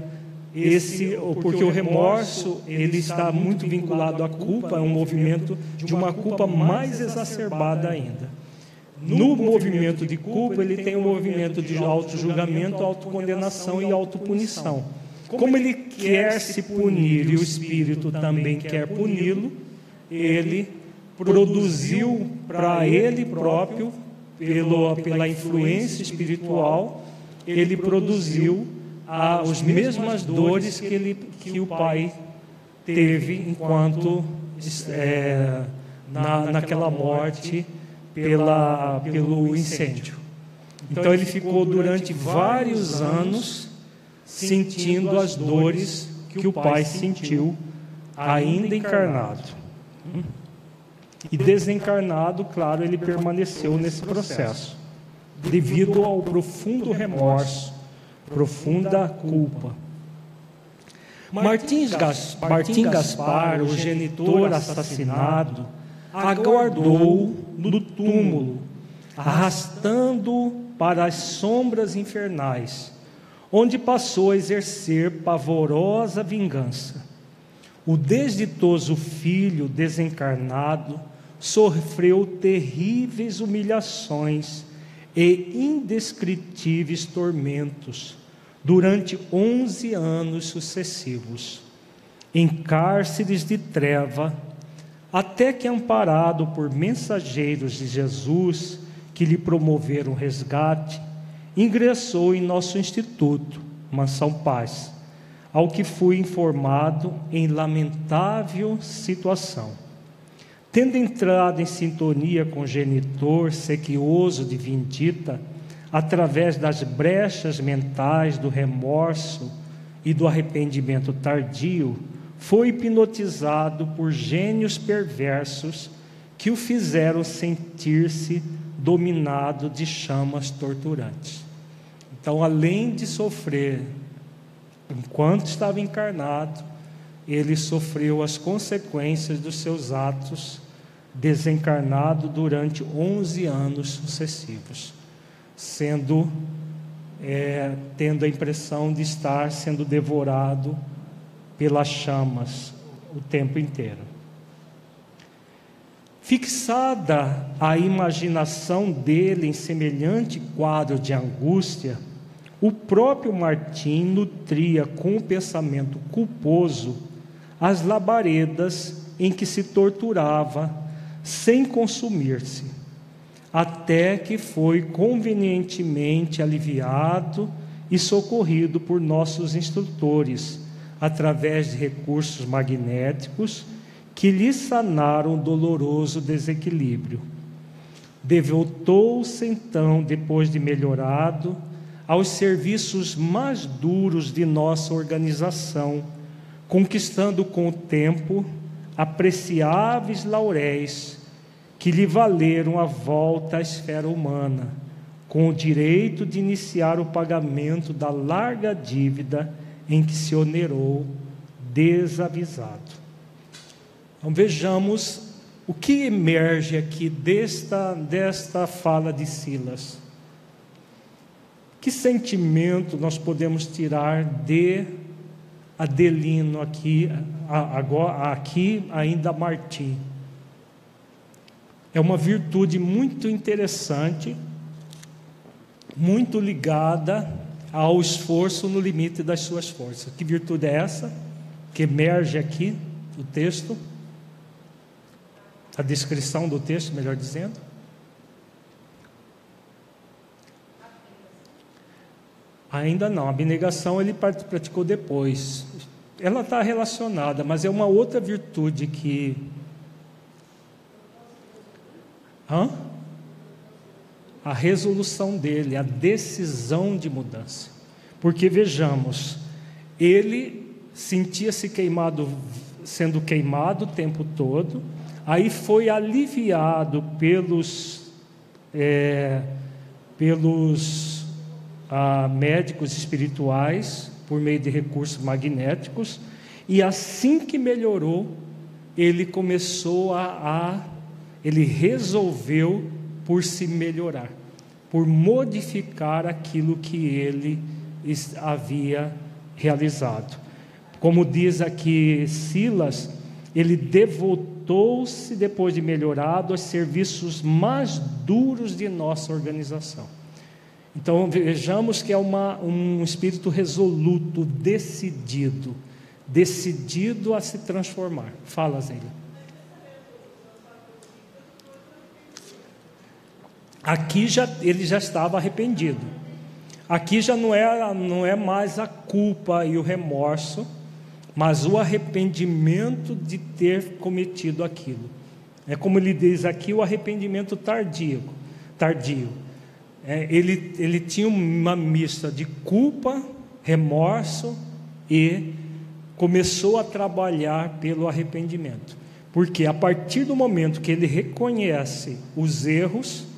esse, porque o remorso ele está muito vinculado à culpa, é um movimento de uma culpa mais exacerbada ainda. No movimento de culpa, ele tem um movimento de auto-julgamento, autocondenação e autopunição. como ele quer se punir e o Espírito também quer puni-lo, ele produziu para ele próprio, pelo, pela influência espiritual, ele produziu as mesmas dores que, ele, que o pai teve enquanto é, na, naquela morte pela, pelo incêndio. Então ele ficou durante vários anos sentindo as dores que o pai sentiu ainda encarnado. E desencarnado, claro, ele permaneceu nesse processo, devido ao profundo remorso, profunda culpa. Martins Martim Gaspar, o genitor assassinado, aguardou no túmulo, arrastando para as sombras infernais, onde passou a exercer pavorosa vingança. O desditoso filho desencarnado sofreu terríveis humilhações e indescritíveis tormentos durante onze anos sucessivos, em cárceres de treva, até que, amparado por mensageiros de Jesus que lhe promoveram resgate, ingressou em nosso instituto, Mansão Paz, ao que fui informado em lamentável situação. Tendo entrado em sintonia com o genitor sequioso de Vindita, através das brechas mentais do remorso e do arrependimento tardio, foi hipnotizado por gênios perversos que o fizeram sentir-se dominado de chamas torturantes. Então, além de sofrer enquanto estava encarnado, ele sofreu as consequências dos seus atos desencarnado durante 11 anos sucessivos sendo é, tendo a impressão de estar sendo devorado pelas chamas o tempo inteiro. Fixada a imaginação dele em semelhante quadro de angústia, o próprio Martim nutria com o pensamento culposo as labaredas em que se torturava sem consumir-se até que foi convenientemente aliviado e socorrido por nossos instrutores, através de recursos magnéticos que lhe sanaram o doloroso desequilíbrio. Devotou-se então, depois de melhorado, aos serviços mais duros de nossa organização, conquistando com o tempo apreciáveis lauréis que lhe valeram a volta à esfera humana, com o direito de iniciar o pagamento da larga dívida em que se onerou desavisado. Então vejamos o que emerge aqui desta, desta fala de Silas. Que sentimento nós podemos tirar de Adelino aqui, agora, aqui ainda Martim? É uma virtude muito interessante, muito ligada ao esforço no limite das suas forças. Que virtude é essa? Que emerge aqui do texto, a descrição do texto, melhor dizendo. Ainda não, a abnegação ele praticou depois. Ela está relacionada, mas é uma outra virtude que Hã? A resolução dele, a decisão de mudança. Porque vejamos, ele sentia-se queimado, sendo queimado o tempo todo, aí foi aliviado pelos, é, pelos ah, médicos espirituais, por meio de recursos magnéticos, e assim que melhorou, ele começou a, a ele resolveu por se melhorar, por modificar aquilo que ele havia realizado. Como diz aqui Silas, ele devotou-se, depois de melhorado, aos serviços mais duros de nossa organização. Então vejamos que é uma, um espírito resoluto, decidido, decidido a se transformar. Fala, Zélia. Aqui já, ele já estava arrependido. Aqui já não é, não é mais a culpa e o remorso, mas o arrependimento de ter cometido aquilo. É como ele diz aqui, o arrependimento tardio. tardio. É, ele, ele tinha uma mista de culpa, remorso e começou a trabalhar pelo arrependimento. Porque a partir do momento que ele reconhece os erros,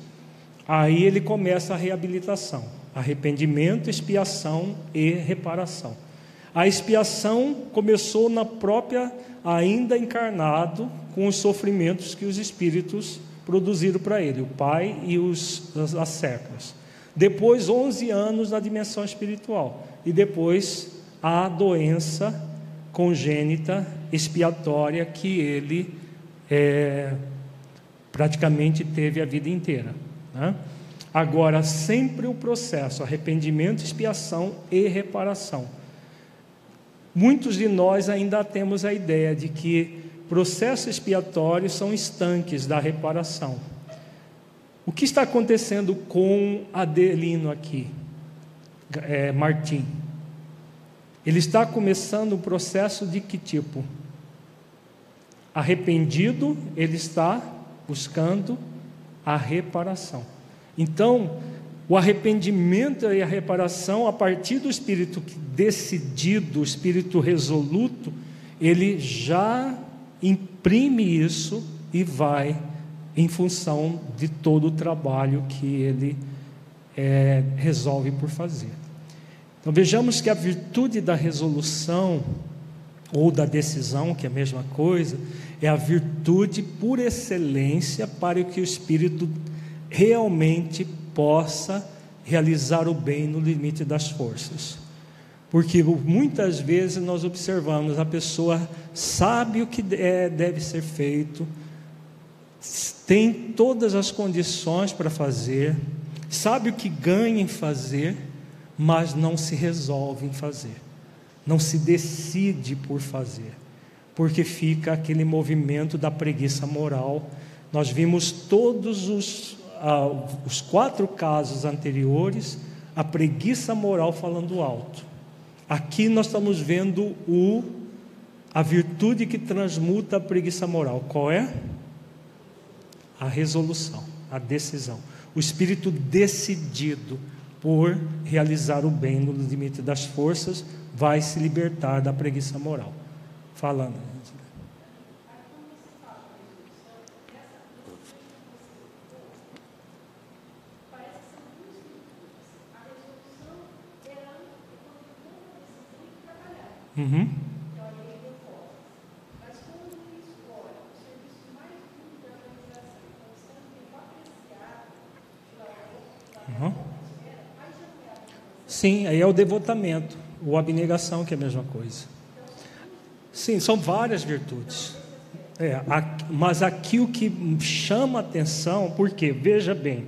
aí ele começa a reabilitação, arrependimento, expiação e reparação. A expiação começou na própria, ainda encarnado, com os sofrimentos que os espíritos produziram para ele, o pai e os, as, secas. Depois, 11 anos na dimensão espiritual. E depois, a doença congênita expiatória que ele é, praticamente teve a vida inteira. Né? Agora, sempre o processo, arrependimento, expiação e reparação. Muitos de nós ainda temos a ideia de que processos expiatórios são estanques da reparação. O que está acontecendo com Adelino aqui, é, Martim? Ele está começando um processo de que tipo? Arrependido, ele está buscando a reparação. Então, o arrependimento e a reparação, a partir do espírito decidido, o espírito resoluto, ele já imprime isso e vai em função de todo o trabalho que ele é, resolve por fazer. Então vejamos que a virtude da resolução ou da decisão, que é a mesma coisa, é a virtude por excelência para que o espírito realmente possa realizar o bem no limite das forças. Porque muitas vezes nós observamos a pessoa sabe o que é, deve ser feito, tem todas as condições para fazer, sabe o que ganha em fazer, mas não se resolve em fazer, não se decide por fazer porque fica aquele movimento da preguiça moral. Nós vimos todos os, ah, os quatro casos anteriores, a preguiça moral falando alto. Aqui nós estamos vendo o, a virtude que transmuta a preguiça moral. Qual é? A resolução, a decisão. O espírito decidido por realizar o bem no limite das forças vai se libertar da preguiça moral falando. Uhum. Uhum. Sim, aí é o devotamento, ou abnegação, que é a mesma coisa. Sim, são várias virtudes. É, mas aqui o que chama atenção, porque, veja bem,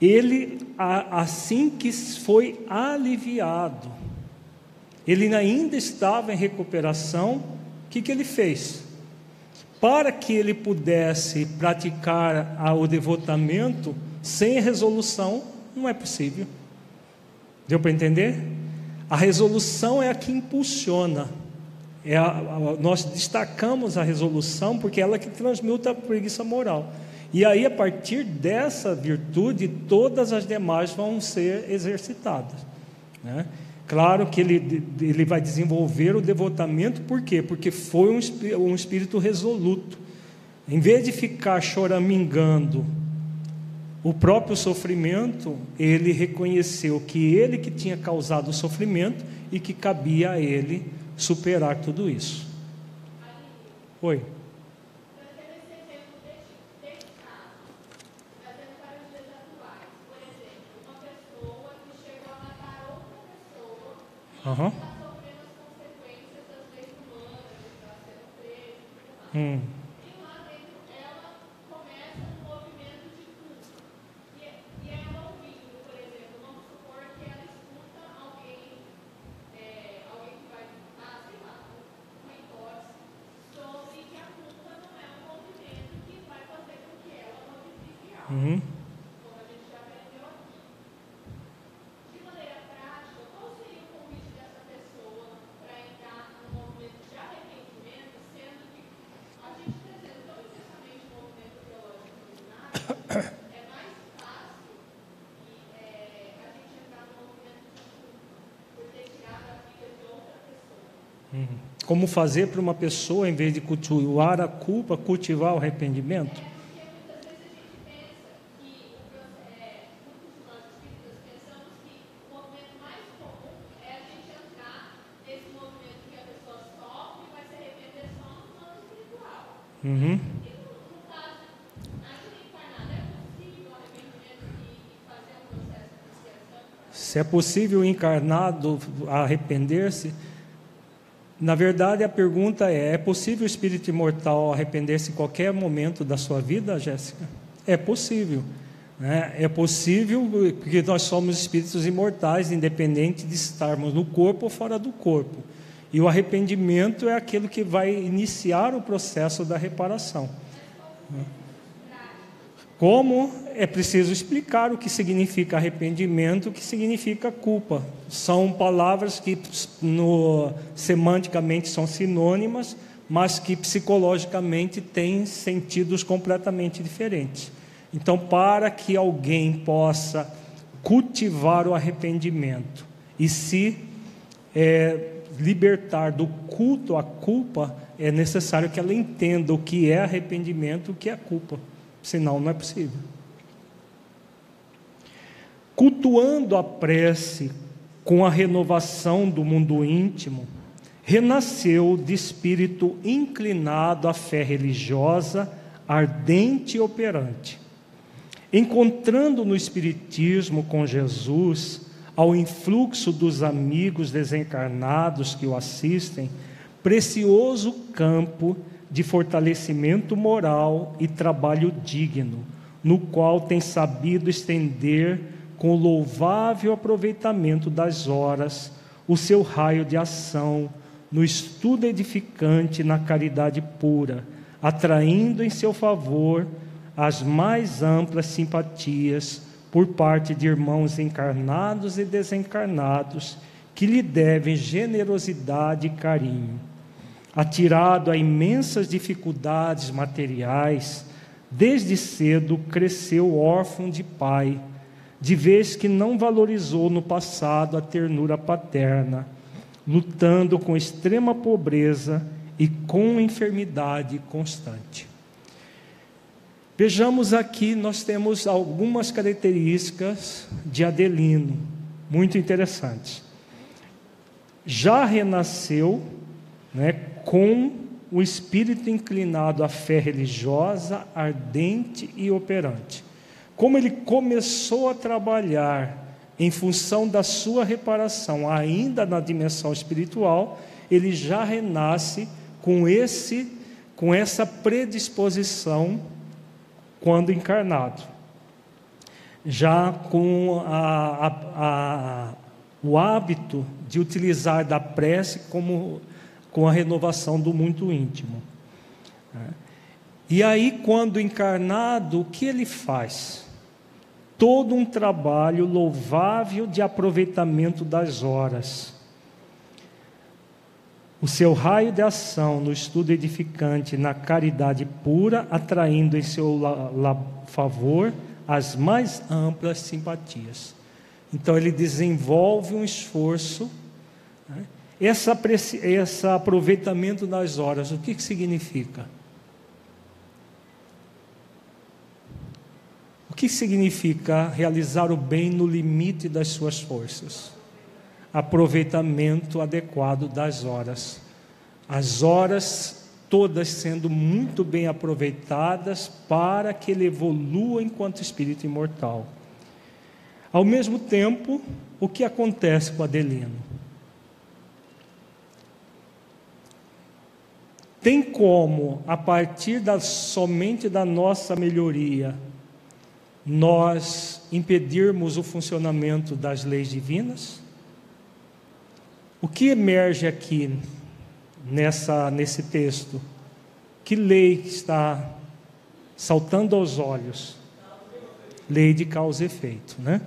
ele, assim que foi aliviado, ele ainda estava em recuperação, o que, que ele fez? Para que ele pudesse praticar o devotamento sem resolução, não é possível. Deu para entender? A resolução é a que impulsiona. É a, a, nós destacamos a resolução porque ela é que transmuta a preguiça moral. E aí, a partir dessa virtude, todas as demais vão ser exercitadas. Né? Claro que ele, ele vai desenvolver o devotamento, por quê? Porque foi um, um espírito resoluto. Em vez de ficar choramingando o próprio sofrimento, ele reconheceu que ele que tinha causado o sofrimento e que cabia a ele superar tudo isso. Oi. Uhum. Hum. Uhum. Como fazer para uma pessoa, em vez de cultivar a culpa, cultivar o arrependimento? Uhum. Se é possível encarnado arrepender-se, na verdade, a pergunta é: é possível o espírito imortal arrepender-se em qualquer momento da sua vida, Jéssica? É possível. Né? É possível porque nós somos espíritos imortais, independente de estarmos no corpo ou fora do corpo. E o arrependimento é aquilo que vai iniciar o processo da reparação. Como é preciso explicar o que significa arrependimento, o que significa culpa. São palavras que no, semanticamente são sinônimas, mas que psicologicamente têm sentidos completamente diferentes. Então, para que alguém possa cultivar o arrependimento e se é, libertar do culto à culpa, é necessário que ela entenda o que é arrependimento, o que é culpa. Senão, não é possível. Cultuando a prece com a renovação do mundo íntimo, renasceu de espírito inclinado à fé religiosa, ardente e operante. Encontrando no Espiritismo com Jesus, ao influxo dos amigos desencarnados que o assistem, precioso campo de fortalecimento moral e trabalho digno, no qual tem sabido estender com louvável aproveitamento das horas o seu raio de ação no estudo edificante na caridade pura, atraindo em seu favor as mais amplas simpatias por parte de irmãos encarnados e desencarnados que lhe devem generosidade e carinho atirado a imensas dificuldades materiais, desde cedo cresceu órfão de pai, de vez que não valorizou no passado a ternura paterna, lutando com extrema pobreza e com enfermidade constante. Vejamos aqui, nós temos algumas características de Adelino, muito interessantes. Já renasceu, né, com o espírito inclinado à fé religiosa, ardente e operante. Como ele começou a trabalhar em função da sua reparação, ainda na dimensão espiritual, ele já renasce com esse com essa predisposição quando encarnado. Já com a, a, a, o hábito de utilizar da prece como com a renovação do muito íntimo. E aí, quando encarnado, o que ele faz? Todo um trabalho louvável de aproveitamento das horas. O seu raio de ação no estudo edificante, na caridade pura, atraindo em seu favor as mais amplas simpatias. Então, ele desenvolve um esforço. Né? Essa, esse aproveitamento das horas, o que, que significa? O que significa realizar o bem no limite das suas forças? Aproveitamento adequado das horas. As horas todas sendo muito bem aproveitadas para que ele evolua enquanto espírito imortal. Ao mesmo tempo, o que acontece com Adelino? Tem como, a partir da, somente da nossa melhoria, nós impedirmos o funcionamento das leis divinas? O que emerge aqui nessa, nesse texto? Que lei está saltando aos olhos? lei de causa e efeito, né?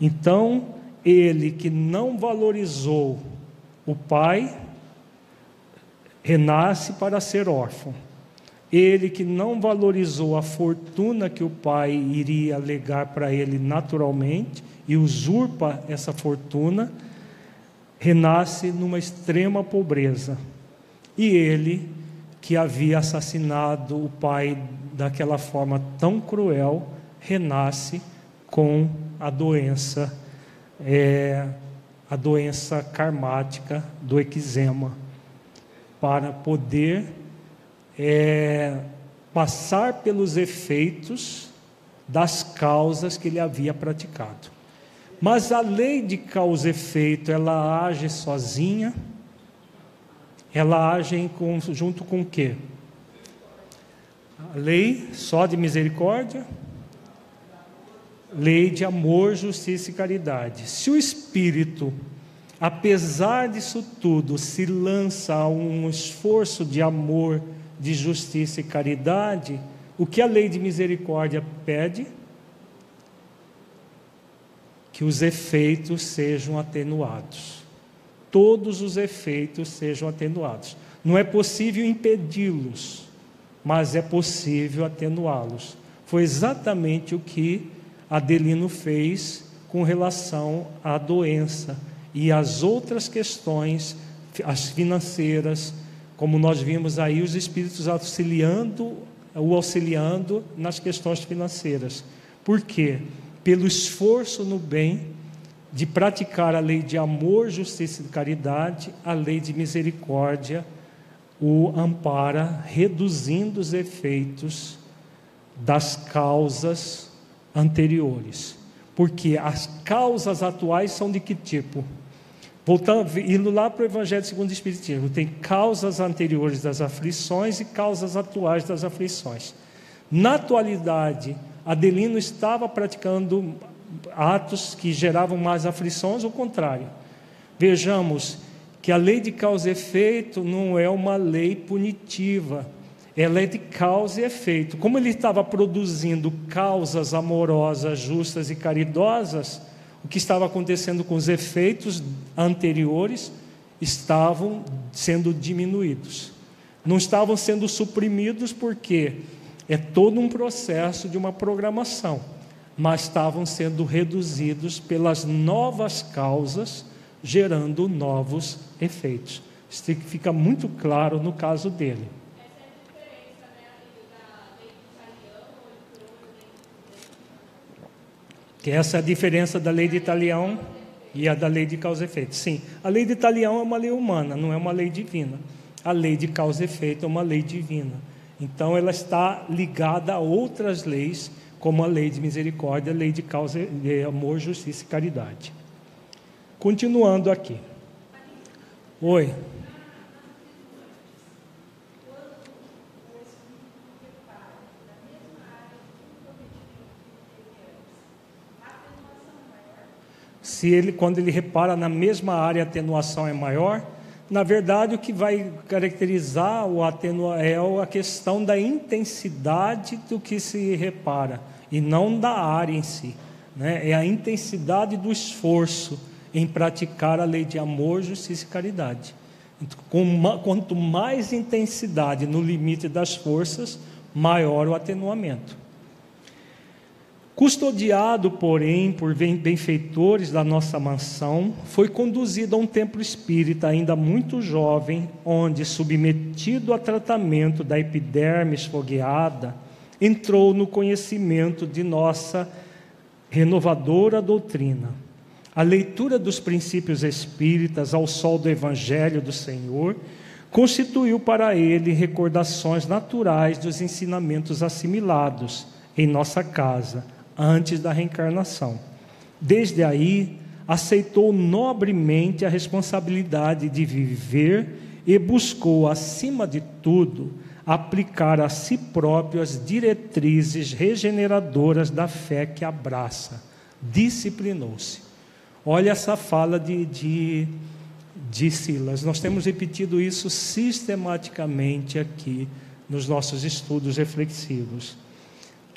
Então, ele que não valorizou o pai, renasce para ser órfão. Ele que não valorizou a fortuna que o pai iria legar para ele naturalmente e usurpa essa fortuna, renasce numa extrema pobreza. E ele, que havia assassinado o pai daquela forma tão cruel, renasce com a doença, é, a doença karmática do eczema, para poder é, passar pelos efeitos das causas que ele havia praticado. Mas a lei de causa e efeito, ela age sozinha, ela age em conjunto com o quê? A lei só de misericórdia, lei de amor, justiça e caridade. Se o Espírito, apesar disso tudo, se lança a um esforço de amor, de justiça e caridade, o que a lei de misericórdia pede? Que os efeitos sejam atenuados. Todos os efeitos sejam atenuados. Não é possível impedi-los, mas é possível atenuá-los. Foi exatamente o que Adelino fez com relação à doença e às outras questões, as financeiras, como nós vimos aí os espíritos auxiliando, o auxiliando nas questões financeiras. Por quê? Pelo esforço no bem de praticar a lei de amor, justiça e caridade, a lei de misericórdia o ampara, reduzindo os efeitos das causas anteriores. Porque as causas atuais são de que tipo? Voltando, indo lá para o Evangelho segundo o Espiritismo, tem causas anteriores das aflições e causas atuais das aflições. Na atualidade, Adelino estava praticando atos que geravam mais aflições, ou contrário. Vejamos que a lei de causa e efeito não é uma lei punitiva, ela é de causa e efeito. Como ele estava produzindo causas amorosas, justas e caridosas, o que estava acontecendo com os efeitos anteriores estavam sendo diminuídos. Não estavam sendo suprimidos porque é todo um processo de uma programação, mas estavam sendo reduzidos pelas novas causas, gerando novos efeitos. Isso fica muito claro no caso dele. Que essa é a diferença da lei de Italião e a da lei de causa e efeito. Sim, a lei de Italião é uma lei humana, não é uma lei divina. A lei de causa e efeito é uma lei divina. Então ela está ligada a outras leis, como a lei de misericórdia, a lei de causa de amor, justiça e caridade. Continuando aqui. Oi. se ele, quando ele repara na mesma área, a atenuação é maior, na verdade o que vai caracterizar o atenua é a questão da intensidade do que se repara e não da área em si, né? É a intensidade do esforço em praticar a lei de amor, justiça e caridade. Quanto mais intensidade no limite das forças, maior o atenuamento. Custodiado, porém, por benfeitores da nossa mansão, foi conduzido a um templo espírita ainda muito jovem, onde, submetido a tratamento da epiderme esfogueada, entrou no conhecimento de nossa renovadora doutrina. A leitura dos princípios espíritas ao sol do Evangelho do Senhor constituiu para ele recordações naturais dos ensinamentos assimilados em nossa casa antes da reencarnação. Desde aí, aceitou nobremente a responsabilidade de viver e buscou, acima de tudo, aplicar a si próprio as diretrizes regeneradoras da fé que abraça. Disciplinou-se. Olha essa fala de, de, de Silas. Nós temos repetido isso sistematicamente aqui nos nossos estudos reflexivos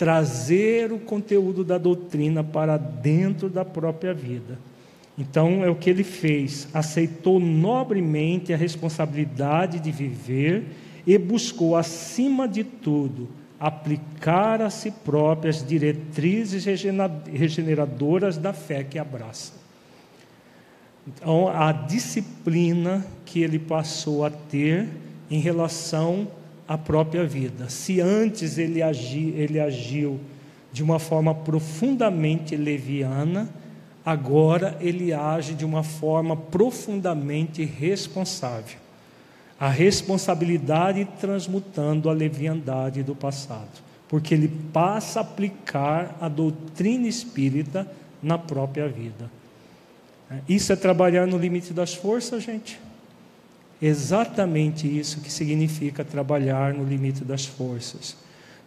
trazer o conteúdo da doutrina para dentro da própria vida. Então é o que ele fez, aceitou nobremente a responsabilidade de viver e buscou, acima de tudo, aplicar a si próprio as diretrizes regeneradoras da fé que abraça. Então, a disciplina que ele passou a ter em relação à própria vida. Se antes ele, agi, ele agiu de uma forma profundamente leviana, agora ele age de uma forma profundamente responsável. A responsabilidade transmutando a leviandade do passado, porque ele passa a aplicar a doutrina espírita na própria vida. Isso é trabalhar no limite das forças, gente? Exatamente isso que significa trabalhar no limite das forças.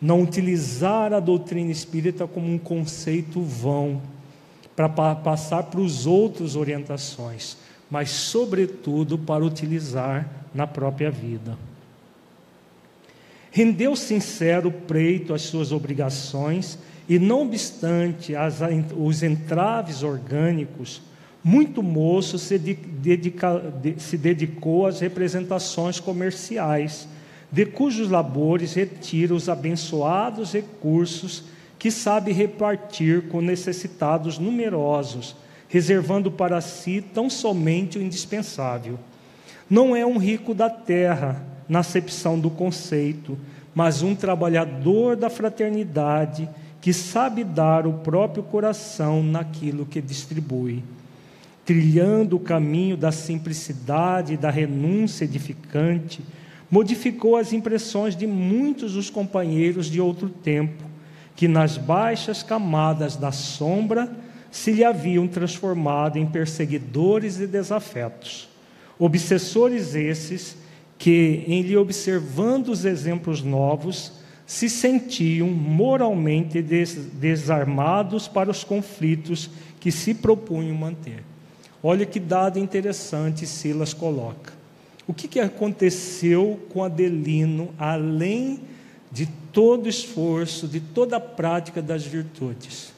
Não utilizar a doutrina espírita como um conceito vão, para passar para os outros orientações, mas, sobretudo, para utilizar na própria vida. Rendeu sincero preito às suas obrigações e, não obstante as, os entraves orgânicos, muito moço se, dedica, se dedicou às representações comerciais, de cujos labores retira os abençoados recursos que sabe repartir com necessitados numerosos, reservando para si tão somente o indispensável. Não é um rico da terra, na acepção do conceito, mas um trabalhador da fraternidade que sabe dar o próprio coração naquilo que distribui trilhando o caminho da simplicidade e da renúncia edificante, modificou as impressões de muitos dos companheiros de outro tempo, que nas baixas camadas da sombra se lhe haviam transformado em perseguidores e desafetos. Obsessores esses que, em lhe observando os exemplos novos, se sentiam moralmente desarmados para os conflitos que se propunham manter. Olha que dado interessante Silas coloca. O que, que aconteceu com Adelino, além de todo esforço, de toda a prática das virtudes?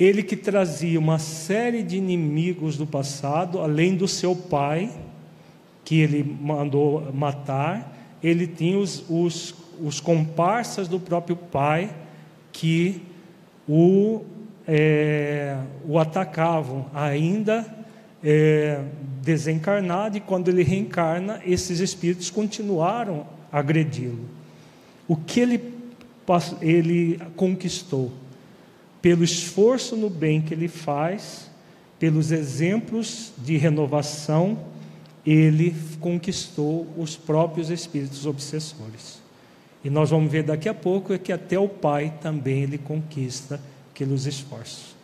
Ele que trazia uma série de inimigos do passado, além do seu pai, que ele mandou matar, ele tinha os, os, os comparsas do próprio pai que o é, o atacavam ainda é, desencarnado, e quando ele reencarna, esses espíritos continuaram agredi-lo. O que ele, ele conquistou? Pelo esforço no bem que ele faz, pelos exemplos de renovação, ele conquistou os próprios espíritos obsessores. E nós vamos ver daqui a pouco é que até o Pai também ele conquista aqueles esforços.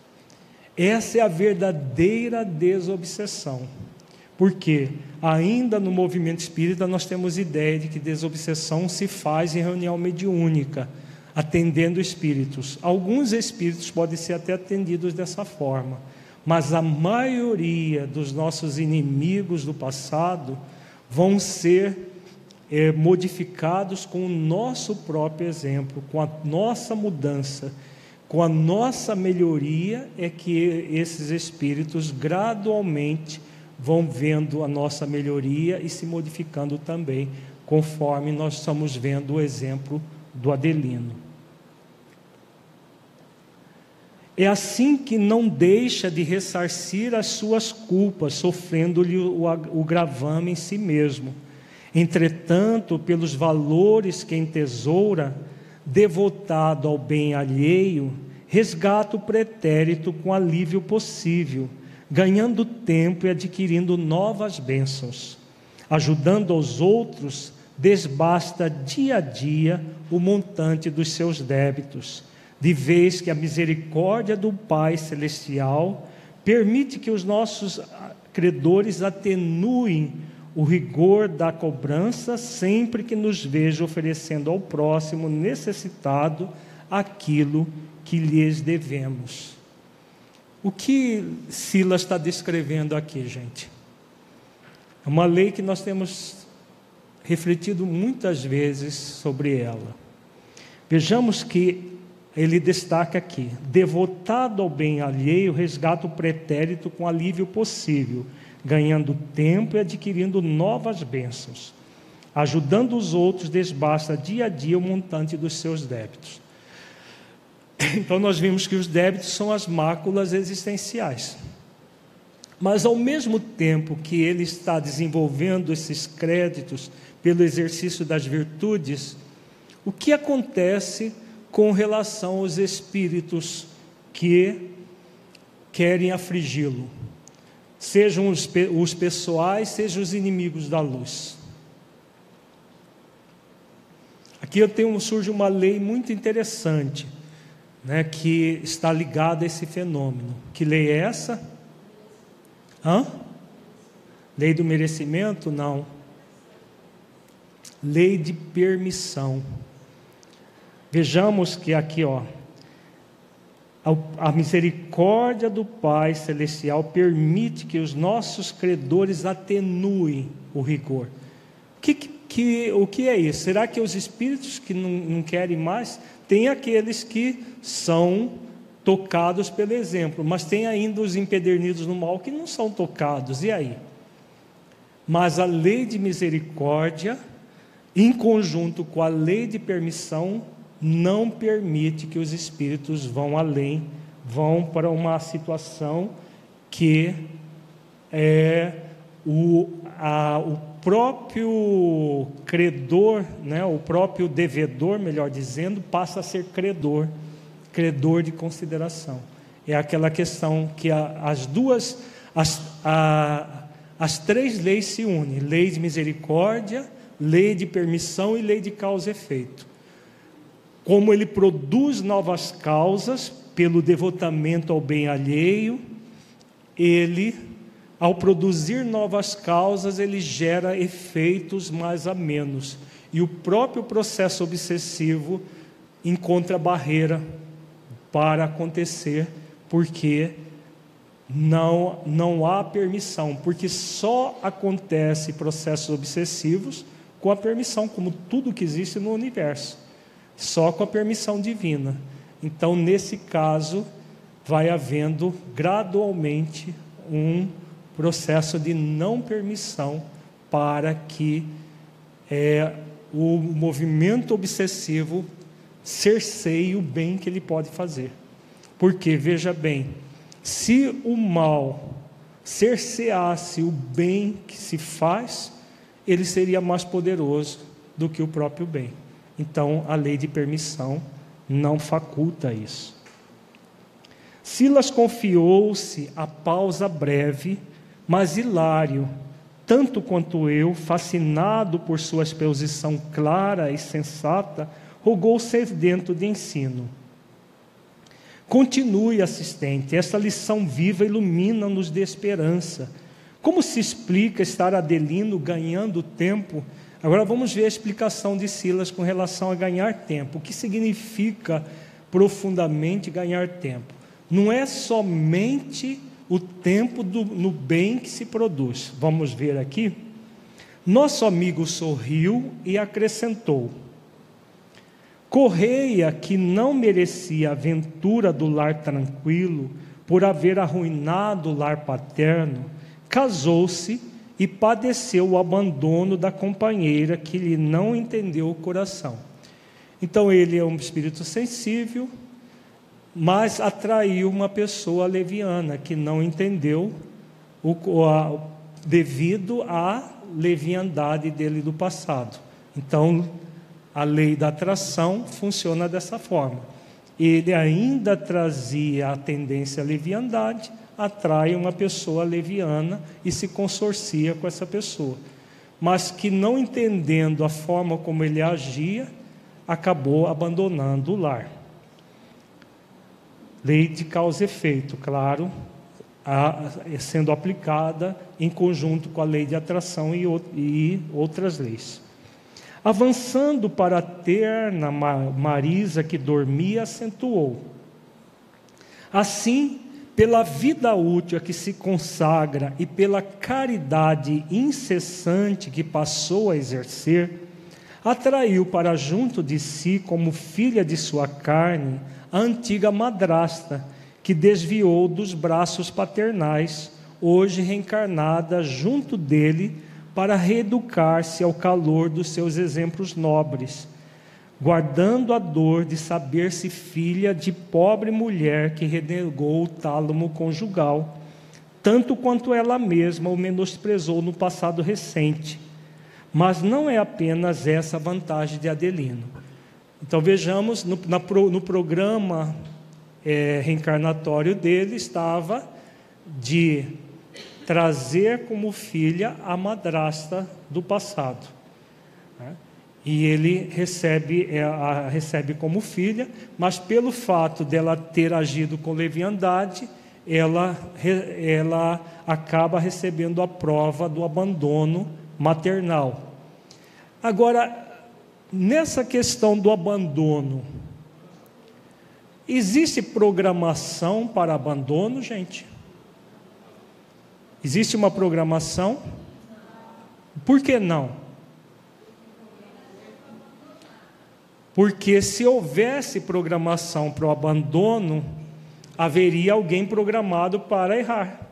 Essa é a verdadeira desobsessão. Porque ainda no movimento espírita nós temos ideia de que desobsessão se faz em reunião mediúnica, atendendo espíritos. Alguns espíritos podem ser até atendidos dessa forma, mas a maioria dos nossos inimigos do passado vão ser é, modificados com o nosso próprio exemplo, com a nossa mudança com a nossa melhoria é que esses espíritos gradualmente vão vendo a nossa melhoria e se modificando também, conforme nós estamos vendo o exemplo do Adelino. É assim que não deixa de ressarcir as suas culpas, sofrendo-lhe o, gravame em si mesmo. Entretanto, pelos valores que entesoura, devotado ao bem alheio, resgata o pretérito com alívio possível, ganhando tempo e adquirindo novas bênçãos. Ajudando aos outros, desbasta dia a dia o montante dos seus débitos, de vez que a misericórdia do Pai Celestial permite que os nossos credores atenuem o rigor da cobrança sempre que nos veja oferecendo ao próximo necessitado aquilo que lhes devemos. O que Silas está descrevendo aqui, gente? É uma lei que nós temos refletido muitas vezes sobre ela. Vejamos que ele destaca aqui: devotado ao bem alheio, resgata o pretérito com alívio possível, ganhando tempo e adquirindo novas bênçãos. Ajudando os outros, desbasta dia a dia o montante dos seus débitos. (laughs) Então, nós vimos que os débitos são as máculas existenciais. Mas, ao mesmo tempo que ele está desenvolvendo esses créditos pelo exercício das virtudes, o que acontece com relação aos espíritos que querem afligi-lo? Sejam os, os pessoais, sejam os inimigos da luz. Aqui eu tenho, surge uma lei muito interessante, né, que está ligada a esse fenômeno. Que lei é essa? Hã? Lei do merecimento? Não. Lei de permissão. Vejamos que aqui, ó, a misericórdia do Pai Celestial permite que os nossos credores atenuem o rigor. O que, que, o que é isso? Será que os espíritos que não, não querem mais? Tem aqueles que são tocados pelo exemplo, mas tem ainda os empedernidos no mal que não são tocados, e aí? Mas a lei de misericórdia, em conjunto com a lei de permissão, não permite que os espíritos vão além, vão para uma situação que é o, a, o próprio credor, né, o próprio devedor, melhor dizendo, passa a ser credor, credor de consideração. É aquela questão que a, as duas, as, a, as três leis se unem: lei de misericórdia, lei de permissão e lei de causa e efeito como ele produz novas causas pelo devotamento ao bem alheio, ele, ao produzir novas causas, ele gera efeitos mais a menos. E o próprio processo obsessivo encontra barreira para acontecer, porque não, não há permissão, porque só acontece processos obsessivos com a permissão, como tudo que existe no universo só com a permissão divina. Então, nesse caso, vai havendo gradualmente um processo de não permissão para que é, o movimento obsessivo cerceie o bem que ele pode fazer. Porque, veja bem, se o mal cerceasse o bem que se faz, ele seria mais poderoso do que o próprio bem. Então, a lei de permissão não faculta isso. Silas confiou-se a pausa breve, mas Hilário, tanto quanto eu, fascinado por sua exposição clara e sensata, rogou sedento de ensino. Continue, assistente, esta lição viva ilumina-nos de esperança. Como se explica estar Adelino ganhando tempo Agora vamos ver a explicação de Silas com relação a ganhar tempo. O que significa profundamente ganhar tempo? Não é somente o tempo do, no bem que se produz. Vamos ver aqui. Nosso amigo sorriu e acrescentou: Correia, que não merecia a aventura do lar tranquilo, por haver arruinado o lar paterno, casou-se e padeceu o abandono da companheira que lhe não entendeu o coração. Então ele é um espírito sensível, mas atraiu uma pessoa leviana que não entendeu o, a, devido à leviandade dele do passado. Então a lei da atração funciona dessa forma. Ele ainda trazia a tendência à leviandade, atrai uma pessoa leviana e se consorcia com essa pessoa, mas que não entendendo a forma como ele agia, acabou abandonando o lar. Lei de causa e efeito, claro, a, sendo aplicada em conjunto com a lei de atração e, e outras leis. Avançando para a terna Marisa que dormia, acentuou. Assim, pela vida útil a que se consagra e pela caridade incessante que passou a exercer, atraiu para junto de si, como filha de sua carne, a antiga madrasta, que desviou dos braços paternais, hoje reencarnada junto dele, para reeducar-se ao calor dos seus exemplos nobres, guardando a dor de saber-se filha de pobre mulher que renegou o tálamo conjugal, tanto quanto ela mesma o menosprezou no passado recente mas não é apenas essa a vantagem de Adelino. Então vejamos, no, na, no programa é, reencarnatório dele estava de trazer como filha a madrasta do passado. Né? E ele recebe, é, a recebe como filha, mas pelo fato dela ter agido com leviandade, ela, ela acaba recebendo a prova do abandono maternal. Agora, nessa questão do abandono, existe programação para abandono, gente? Existe uma programação? Por que não? Porque se houvesse programação para o abandono, haveria alguém programado para errar,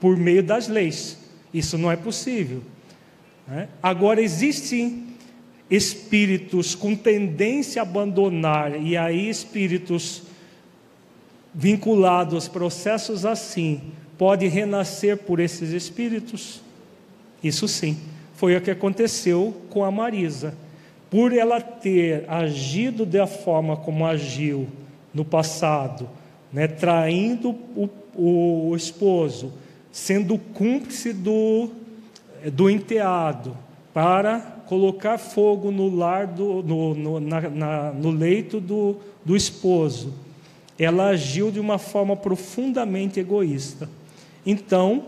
por meio das leis. Isso não é possível. Né? Agora, existem espíritos com tendência a abandonar, e aí espíritos vinculados a processos assim, pode renascer por esses espíritos? Isso sim, foi o que aconteceu com a Marisa. Por ela ter agido da forma como agiu no passado, né, traindo o, o esposo, sendo cúmplice do do enteado para colocar fogo no, lar do, no, no, na, na, no leito do, do esposo. Ela agiu de uma forma profundamente egoísta. Então,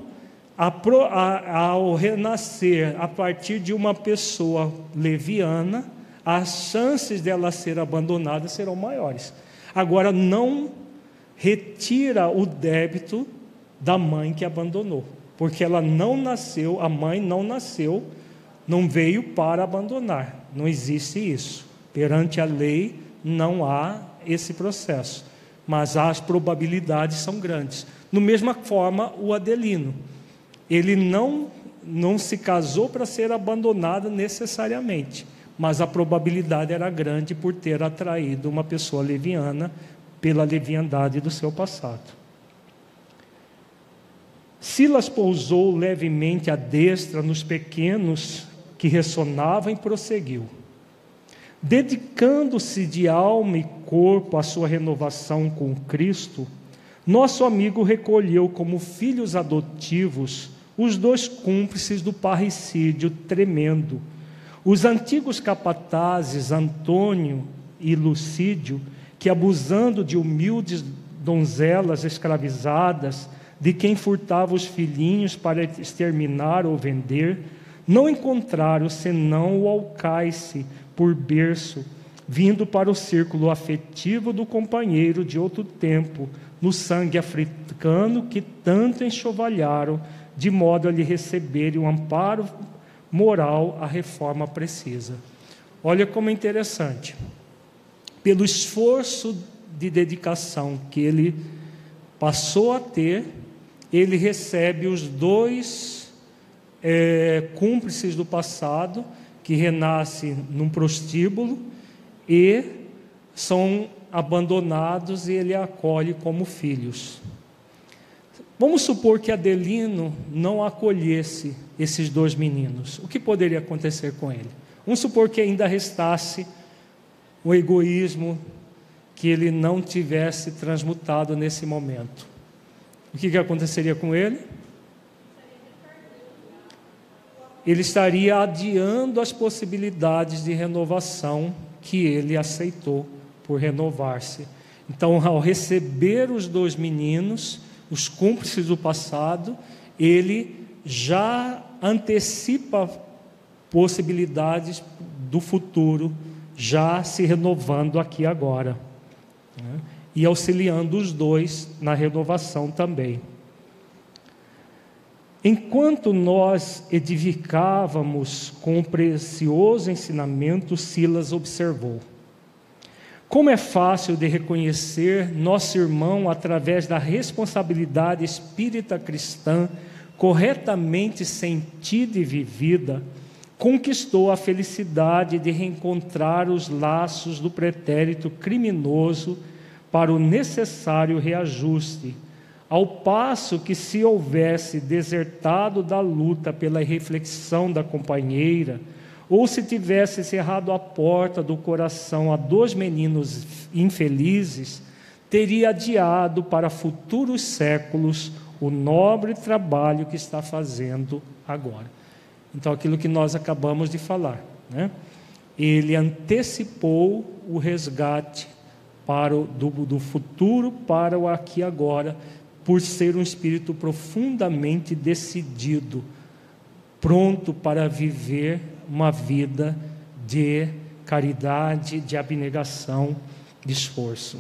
ao renascer a partir de uma pessoa leviana, as chances dela ser abandonada serão maiores. Agora, não retira o débito da mãe que abandonou porque ela não nasceu, a mãe não nasceu, não veio para abandonar. Não existe isso. Perante a lei não há esse processo, mas as probabilidades são grandes. No mesma forma, o Adelino, ele não não se casou para ser abandonado necessariamente, mas a probabilidade era grande por ter atraído uma pessoa leviana pela leviandade do seu passado. Silas pousou levemente a destra nos pequenos que ressonavam e prosseguiu. Dedicando-se de alma e corpo à sua renovação com Cristo, nosso amigo recolheu como filhos adotivos os dois cúmplices do parricídio tremendo, os antigos capatazes Antônio e Lucídio, que abusando de humildes donzelas escravizadas, de quem furtava os filhinhos para exterminar ou vender, não encontraram senão o alcaice por berço, vindo para o círculo afetivo do companheiro de outro tempo, no sangue africano que tanto enxovalharam, de modo a lhe receberem um amparo moral a reforma precisa. Olha como é interessante. Pelo esforço de dedicação que ele passou a ter, ele recebe os dois é, cúmplices do passado, que renascem num prostíbulo e são abandonados e ele acolhe como filhos. Vamos supor que Adelino não acolhesse esses dois meninos. O que poderia acontecer com ele? Vamos supor que ainda restasse o egoísmo que ele não tivesse transmutado nesse momento o que, que aconteceria com ele? Ele estaria adiando as possibilidades de renovação que ele aceitou por renovar-se. Então, ao receber os dois meninos, os cúmplices do passado, ele já antecipa possibilidades do futuro, já se renovando aqui agora. Né? e auxiliando os dois na renovação também. Enquanto nós edificávamos com o precioso ensinamento, Silas observou. Como é fácil de reconhecer nosso irmão através da responsabilidade espírita cristã corretamente sentida e vivida, conquistou a felicidade de reencontrar os laços do pretérito criminoso para o necessário reajuste ao passo que, se houvesse desertado da luta pela reflexão da companheira, ou se tivesse cerrado a porta do coração a dois meninos infelizes, teria adiado para futuros séculos o nobre trabalho que está fazendo agora. Então, aquilo que nós acabamos de falar, né? ele antecipou o resgate para o, do, do futuro para o aqui e agora por ser um espírito profundamente decidido, pronto para viver uma vida de caridade, de abnegação, de esforço.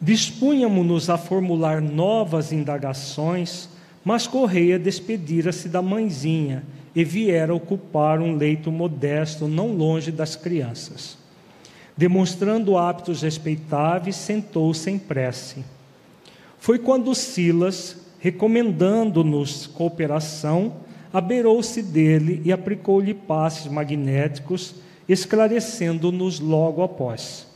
Dispunhamos-nos a formular novas indagações, mas Correia despedira-se da mãezinha e viera ocupar um leito modesto não longe das crianças. Demonstrando hábitos respeitáveis, sentou-se em prece. Foi quando Silas, recomendando-nos cooperação, abeirou-se dele e aplicou-lhe passes magnéticos, esclarecendo-nos logo após.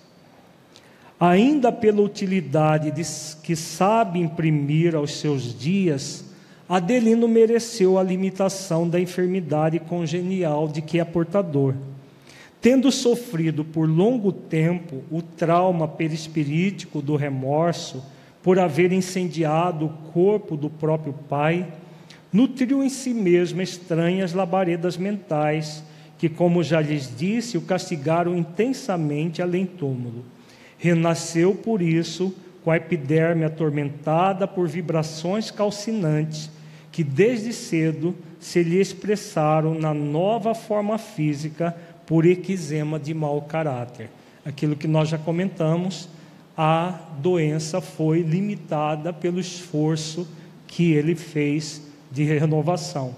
Ainda pela utilidade de, que sabe imprimir aos seus dias, Adelino mereceu a limitação da enfermidade congenial de que é portador Tendo sofrido por longo tempo o trauma perispirítico do remorso por haver incendiado o corpo do próprio pai, nutriu em si mesmo estranhas labaredas mentais que, como já lhes disse, o castigaram intensamente além túmulo. Renasceu por isso com a epiderme atormentada por vibrações calcinantes que desde cedo se lhe expressaram na nova forma física por equizema de mau caráter. Aquilo que nós já comentamos, a doença foi limitada pelo esforço que ele fez de renovação.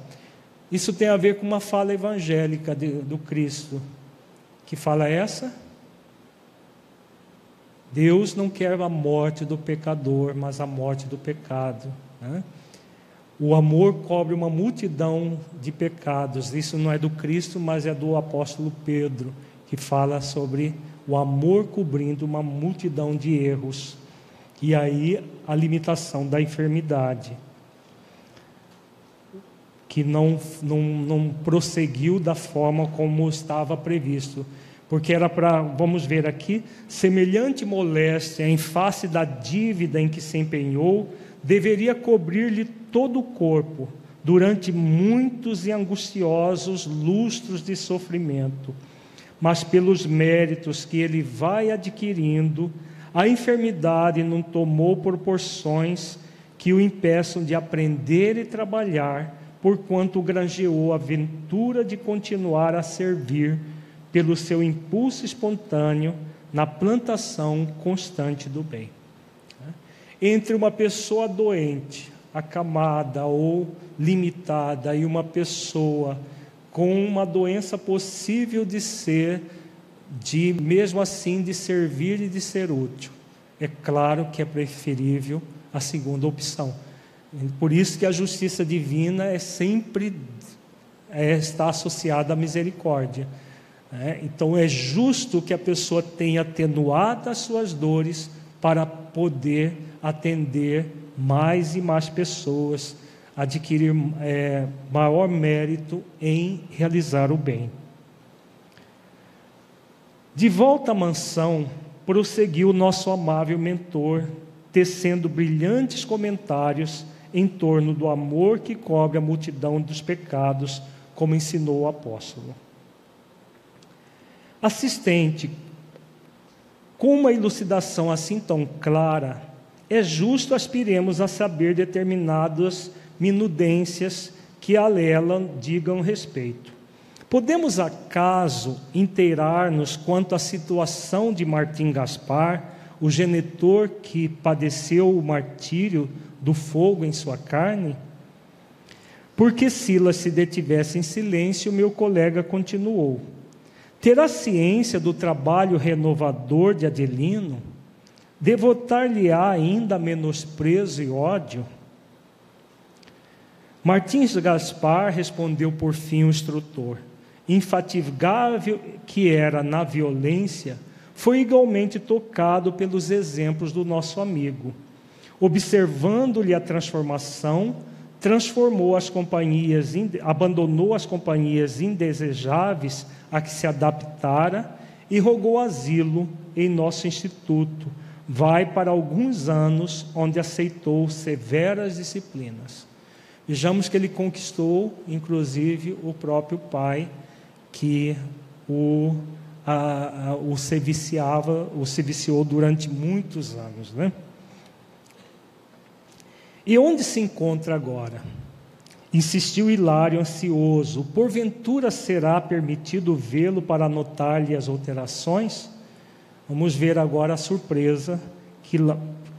Isso tem a ver com uma fala evangélica de, do Cristo. Que fala essa? Deus não quer a morte do pecador, mas a morte do pecado. Né? O amor cobre uma multidão de pecados. Isso não é do Cristo, mas é do apóstolo Pedro, que fala sobre o amor cobrindo uma multidão de erros. E aí a limitação da enfermidade, que não, não, não prosseguiu da forma como estava previsto. Porque era para, vamos ver aqui, semelhante moléstia em face da dívida em que se empenhou, deveria cobrir-lhe todo o corpo durante muitos e angustiosos lustros de sofrimento, mas pelos méritos que ele vai adquirindo, a enfermidade não tomou proporções que o impeçam de aprender e trabalhar, porquanto granjeou a ventura de continuar a servir pelo seu impulso espontâneo na plantação constante do bem. Entre uma pessoa doente, acamada ou limitada e uma pessoa com uma doença possível de ser, de mesmo assim de servir e de ser útil. É claro que é preferível a segunda opção. Por isso que a justiça divina é sempre é, está associada à misericórdia. Né? Então é justo que a pessoa tenha atenuado as suas dores para poder atender mais e mais pessoas, adquirir é, maior mérito em realizar o bem. De volta à mansão, prosseguiu nosso amável mentor, tecendo brilhantes comentários em torno do amor que cobre a multidão dos pecados, como ensinou o apóstolo. Assistente, com uma elucidação assim tão clara, é justo aspiremos a saber determinadas minudências que a ela digam respeito. Podemos acaso inteirar-nos quanto à situação de Martim Gaspar, o genitor que padeceu o martírio do fogo em sua carne? Porque Silas se detivesse em silêncio, meu colega continuou. Terá ciência do trabalho renovador de Adelino? Devotar-lhe-á ainda menosprezo e ódio? Martins Gaspar respondeu por fim o instrutor. Infatigável que era na violência, foi igualmente tocado pelos exemplos do nosso amigo. Observando-lhe a transformação, transformou as companhias, abandonou as companhias indesejáveis a que se adaptara e rogou asilo em nosso instituto. Vai para alguns anos, onde aceitou severas disciplinas. Vejamos que ele conquistou, inclusive, o próprio pai, que o, a, a, o se viciava, o se viciou durante muitos anos. Né? E onde se encontra agora? Insistiu Hilário ansioso: porventura será permitido vê-lo para anotar-lhe as alterações? Vamos ver agora a surpresa que,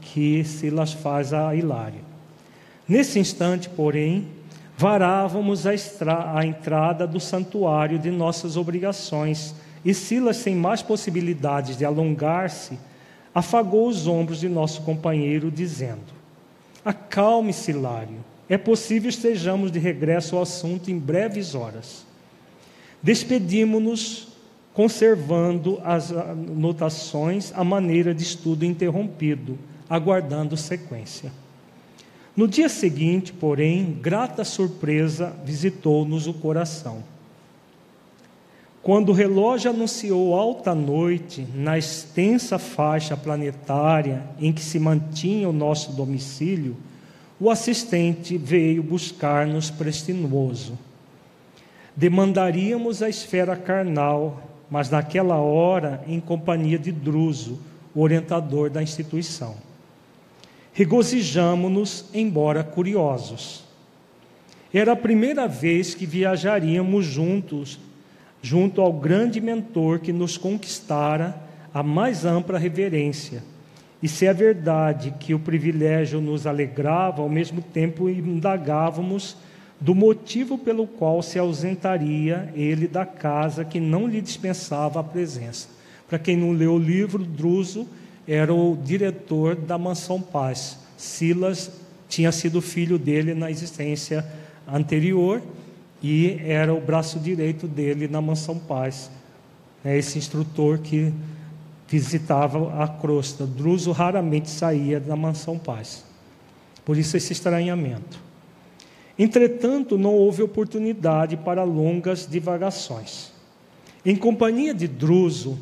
que Silas faz a Hilário. Nesse instante, porém, varávamos a, estra, a entrada do santuário de nossas obrigações, e Silas, sem mais possibilidades de alongar-se, afagou os ombros de nosso companheiro, dizendo: Acalme-se, Hilário. É possível estejamos de regresso ao assunto em breves horas. Despedimos-nos conservando as anotações à maneira de estudo interrompido, aguardando sequência. No dia seguinte, porém, grata surpresa visitou-nos o coração. Quando o relógio anunciou alta noite na extensa faixa planetária em que se mantinha o nosso domicílio, o assistente veio buscar-nos prestinoso. Demandaríamos a esfera carnal, mas naquela hora em companhia de Druso, o orientador da instituição. Regozijamo-nos, embora curiosos. Era a primeira vez que viajaríamos juntos junto ao grande mentor que nos conquistara a mais ampla reverência. E se é verdade que o privilégio nos alegrava, ao mesmo tempo indagávamos do motivo pelo qual se ausentaria ele da casa que não lhe dispensava a presença. Para quem não leu o livro, Druso era o diretor da Mansão Paz. Silas tinha sido filho dele na existência anterior e era o braço direito dele na Mansão Paz. É esse instrutor que visitava a crosta. Druso raramente saía da Mansão Paz. Por isso esse estranhamento. Entretanto, não houve oportunidade para longas divagações. Em companhia de Druso,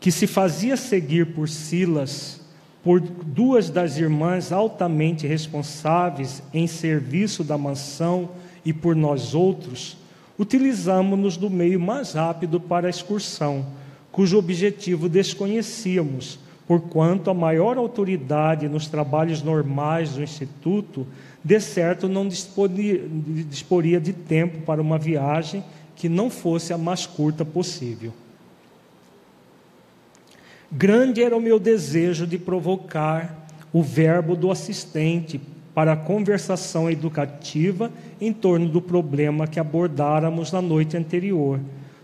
que se fazia seguir por Silas, por duas das irmãs altamente responsáveis em serviço da mansão e por nós outros, utilizamos-nos do meio mais rápido para a excursão, cujo objetivo desconhecíamos, porquanto a maior autoridade nos trabalhos normais do Instituto, de certo não disporia, de tempo para uma viagem que não fosse a mais curta possível. Grande era o meu desejo de provocar o verbo do assistente para a conversação educativa em torno do problema que abordáramos na noite anterior.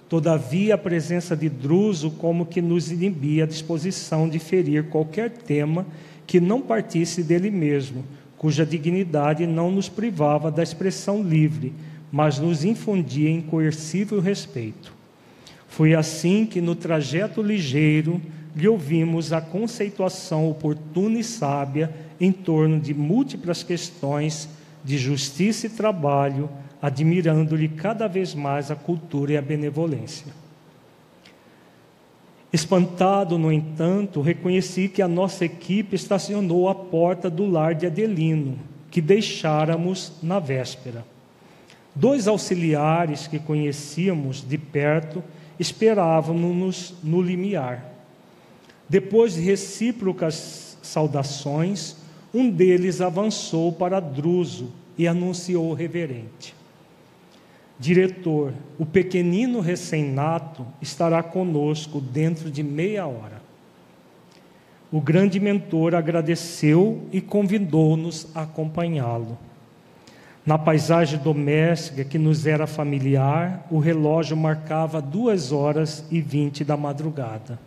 Todavia, a presença de Druso como que nos inibia a disposição de ferir qualquer tema que não partisse dele mesmo, cuja dignidade não nos privava da expressão livre, mas nos infundia incoercível respeito. Foi assim que, no trajeto ligeiro, lhe ouvimos a conceituação oportuna e sábia em torno de múltiplas questões de justiça e trabalho, admirando-lhe cada vez mais a cultura e a benevolência. Espantado, no entanto, reconheci que a nossa equipe estacionou à porta do lar de Adelino, que deixáramos na véspera. Dois auxiliares que conhecíamos de perto esperavam-nos no limiar. Depois de recíprocas saudações, um deles avançou para Druso e anunciou reverente: Diretor, o pequenino recém-nato estará conosco dentro de meia hora. o grande mentor agradeceu e convidou-nos a acompanhá-lo. Na paisagem doméstica que nos era familiar, o relógio marcava duas horas e vinte da madrugada.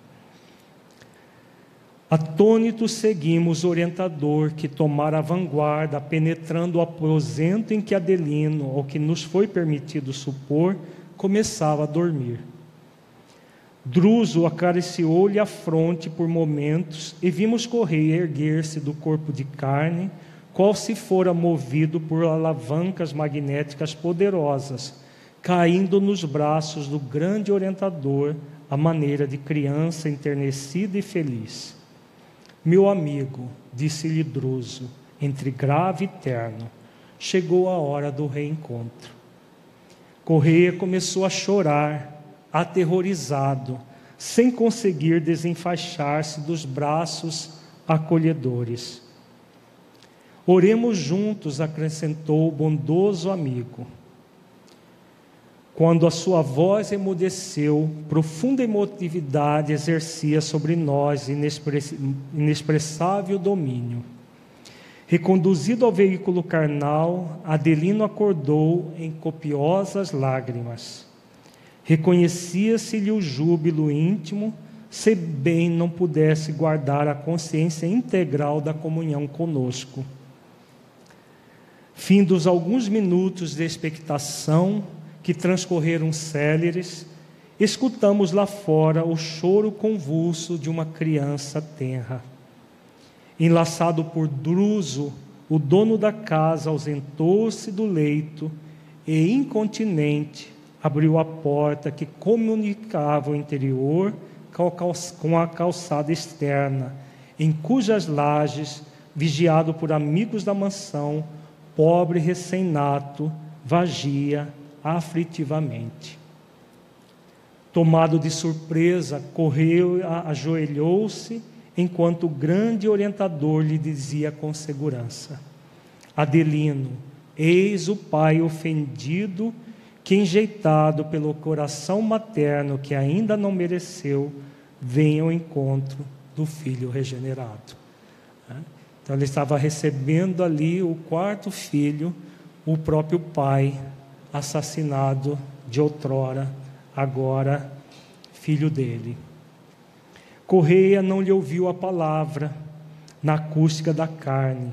Atônitos seguimos o orientador que tomara a vanguarda, penetrando o aposento em que Adelino, ou que nos foi permitido supor, começava a dormir. Druso acariciou-lhe a fronte por momentos e vimos correr erguer-se do corpo de carne, qual se fora movido por alavancas magnéticas poderosas, caindo nos braços do grande orientador, à maneira de criança enternecida e feliz. Meu amigo, disse-lhe Druso, entre grave e terno, chegou a hora do reencontro. Correia começou a chorar aterrorizado, sem conseguir desenfaixar-se dos braços acolhedores. Oremos juntos, acrescentou o bondoso amigo. Quando a sua voz emudeceu, profunda emotividade exercia sobre nós inexpressável domínio. Reconduzido ao veículo carnal, Adelino acordou em copiosas lágrimas. Reconhecia-se-lhe o júbilo íntimo, se bem não pudesse guardar a consciência integral da comunhão conosco. Findos alguns minutos de expectação que transcorreram céleres, escutamos lá fora o choro convulso de uma criança tenra. Enlaçado por Druso, o dono da casa ausentou-se do leito e, incontinente, abriu a porta que comunicava o interior com a calçada externa, em cujas lajes, vigiado por amigos da mansão, pobre recém-nato vagia aflitivamente. Tomado de surpresa, correu, ajoelhou-se, enquanto o grande orientador lhe dizia com segurança: Adelino, eis o pai ofendido que, enjeitado pelo coração materno que ainda não mereceu, venha ao encontro do filho regenerado. Então, ele estava recebendo ali o quarto filho, o próprio pai, assassinado de outrora, agora filho dele. Correia não lhe ouviu a palavra na acústica da carne,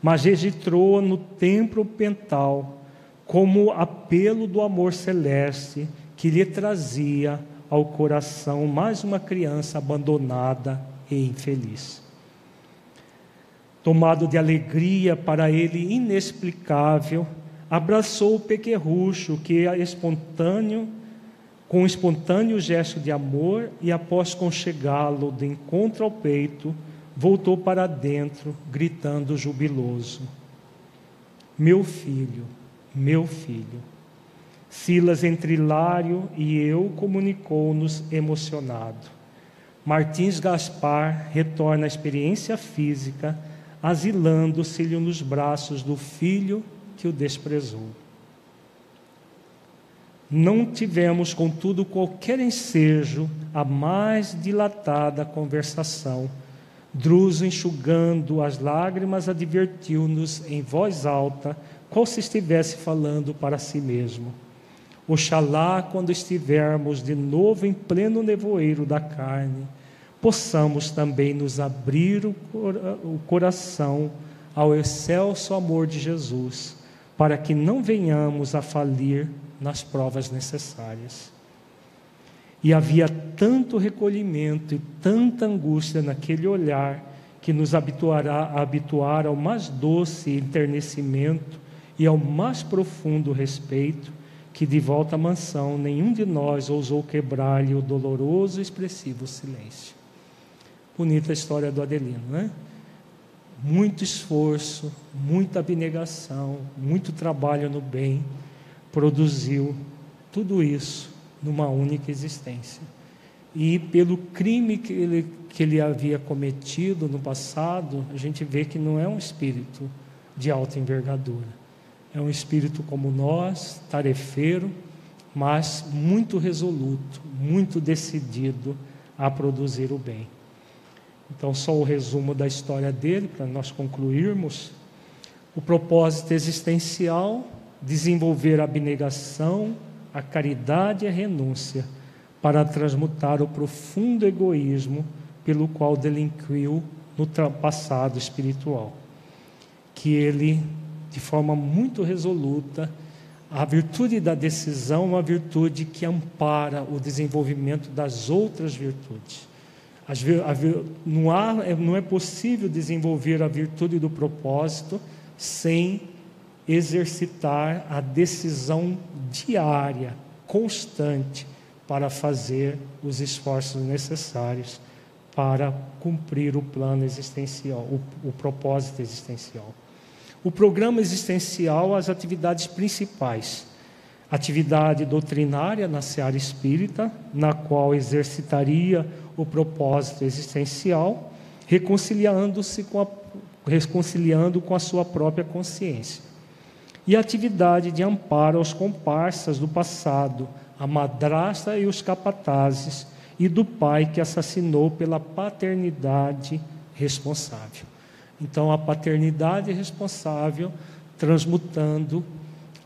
mas registrou-a no templo pental como apelo do amor celeste que lhe trazia ao coração mais uma criança abandonada e infeliz. Tomado de alegria para ele inexplicável, abraçou o pequerrucho que é espontâneo, com um espontâneo gesto de amor e após conchegá-lo de encontro ao peito, voltou para dentro, gritando jubiloso: Meu filho, meu filho. Silas entre Hilário e eu comunicou-nos emocionado. Martins Gaspar retorna à experiência física, asilando-se-lhe nos braços do filho que o desprezou. Não tivemos, contudo, qualquer ensejo a mais dilatada conversação. Druso, enxugando as lágrimas, advertiu-nos em voz alta qual se estivesse falando para si mesmo. Oxalá, quando estivermos de novo em pleno nevoeiro da carne, possamos também nos abrir o coração ao excelso amor de Jesus, para que não venhamos a falir nas provas necessárias. E havia tanto recolhimento e tanta angústia naquele olhar que nos habituará a habituar ao mais doce enternecimento e ao mais profundo respeito, que de volta à mansão nenhum de nós ousou quebrar-lhe o doloroso e expressivo silêncio. Bonita a história do Adelino, né? Muito esforço, muita abnegação, muito trabalho no bem, produziu tudo isso numa única existência. E pelo crime que ele, que ele havia cometido no passado, a gente vê que não é um espírito de alta envergadura é um espírito como nós, tarefeiro, mas muito resoluto, muito decidido a produzir o bem. Então, só o resumo da história dele, para nós concluirmos. O propósito existencial: desenvolver a abnegação, a caridade e a renúncia, para transmutar o profundo egoísmo pelo qual delinquiu no passado espiritual. Que ele, de forma muito resoluta, a virtude da decisão é uma virtude que ampara o desenvolvimento das outras virtudes. Não, há, é, não é possível desenvolver a virtude do propósito sem exercitar a decisão diária, constante, para fazer os esforços necessários para cumprir o plano existencial, o, o propósito existencial. O programa existencial, as atividades principais. Atividade doutrinária na seara espírita, na qual exercitaria o propósito existencial, reconciliando-se com a, reconciliando com a sua própria consciência. E atividade de amparo aos comparsas do passado, a madrasta e os capatazes, e do pai que assassinou pela paternidade responsável. Então, a paternidade responsável transmutando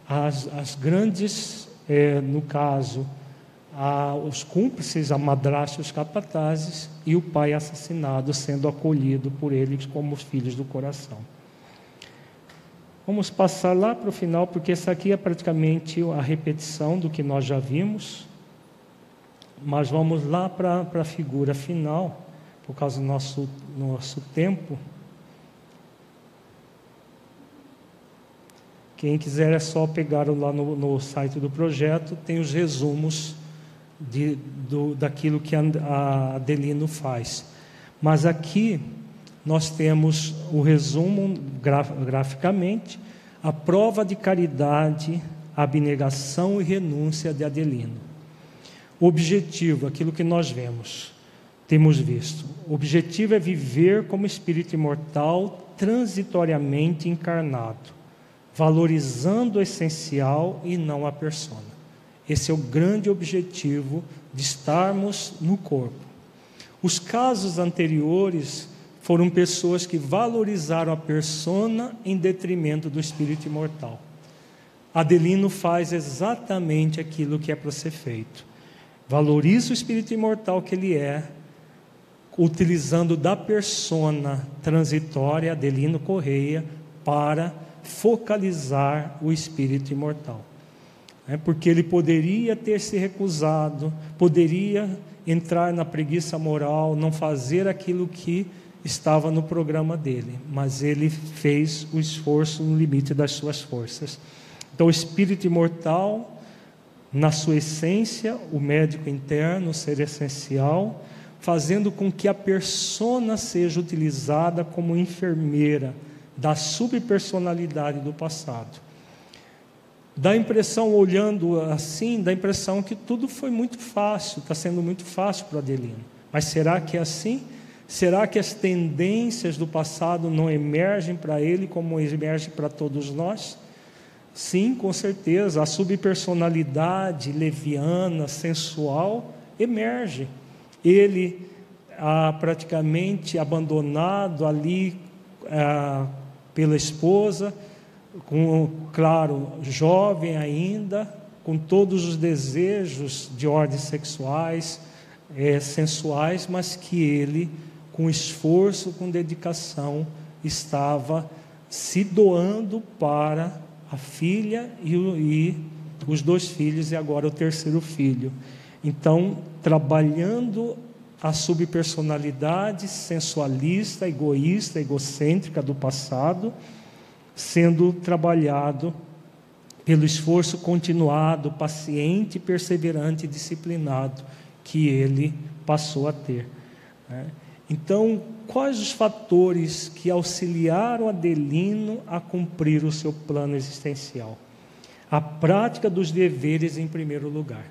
as, as grandes, é, no caso, a, os cúmplices, a madrasta e os capatazes, e o pai assassinado sendo acolhido por eles como os filhos do coração. Vamos passar lá para o final, porque essa aqui é praticamente a repetição do que nós já vimos. Mas vamos lá para, para a figura final, por causa do nosso, nosso tempo. Quem quiser é só pegar lá no, no site do projeto, tem os resumos de, do, daquilo que a Adelino faz. Mas aqui nós temos o resumo graficamente, a prova de caridade, abnegação e renúncia de Adelino. O objetivo, aquilo que nós vemos, temos visto. O objetivo é viver como espírito imortal transitoriamente encarnado, valorizando o essencial e não a persona. Esse é o grande objetivo de estarmos no corpo. Os casos anteriores foram pessoas que valorizaram a persona em detrimento do espírito imortal. Adelino faz exatamente aquilo que é para ser feito. Valoriza o espírito imortal que ele é, utilizando da persona transitória Adelino Correia para focalizar o espírito imortal. É porque ele poderia ter se recusado, poderia entrar na preguiça moral, não fazer aquilo que estava no programa dele, mas ele fez o esforço no limite das suas forças. Então, o espírito imortal na sua essência, o médico interno ser essencial, fazendo com que a persona seja utilizada como enfermeira da subpersonalidade do passado. Dá a impressão, olhando assim, dá a impressão que tudo foi muito fácil, está sendo muito fácil para Adelino. Mas será que é assim? Será que as tendências do passado não emergem para ele como emergem para todos nós? Sim, com certeza, a subpersonalidade leviana, sensual, emerge. Ele, ah, praticamente abandonado ali ah, pela esposa, com, claro, jovem ainda, com todos os desejos de ordens sexuais, é, sensuais, mas que ele, com esforço, com dedicação, estava se doando para a filha e, e os dois filhos e agora o terceiro filho. Então, trabalhando a subpersonalidade sensualista, egoísta, egocêntrica do passado, sendo trabalhado pelo esforço continuado, paciente, perseverante e disciplinado que ele passou a ter. Né? Então, quais os fatores que auxiliaram Adelino a cumprir o seu plano existencial? A prática dos deveres em primeiro lugar.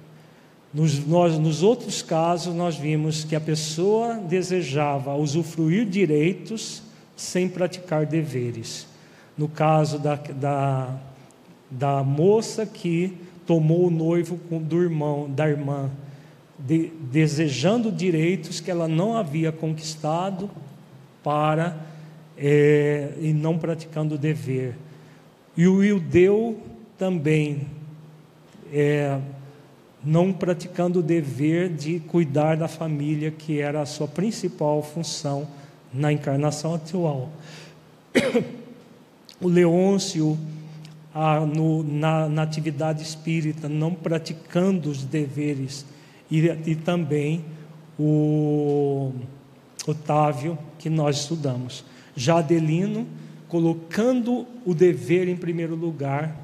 Nos, nós, nos outros casos, nós vimos que a pessoa desejava usufruir direitos sem praticar deveres. No caso da, da, da moça que tomou o noivo do irmão, da irmã, de, desejando direitos que ela não havia conquistado para é, e não praticando o dever. E o Ildeu também é, não praticando o dever de cuidar da família, que era a sua principal função na encarnação atual. (coughs) O Leôncio, a, no, na, na, atividade espírita, não praticando os deveres, e, e também o Otávio, que nós estudamos. Já Adelino, colocando o dever em primeiro lugar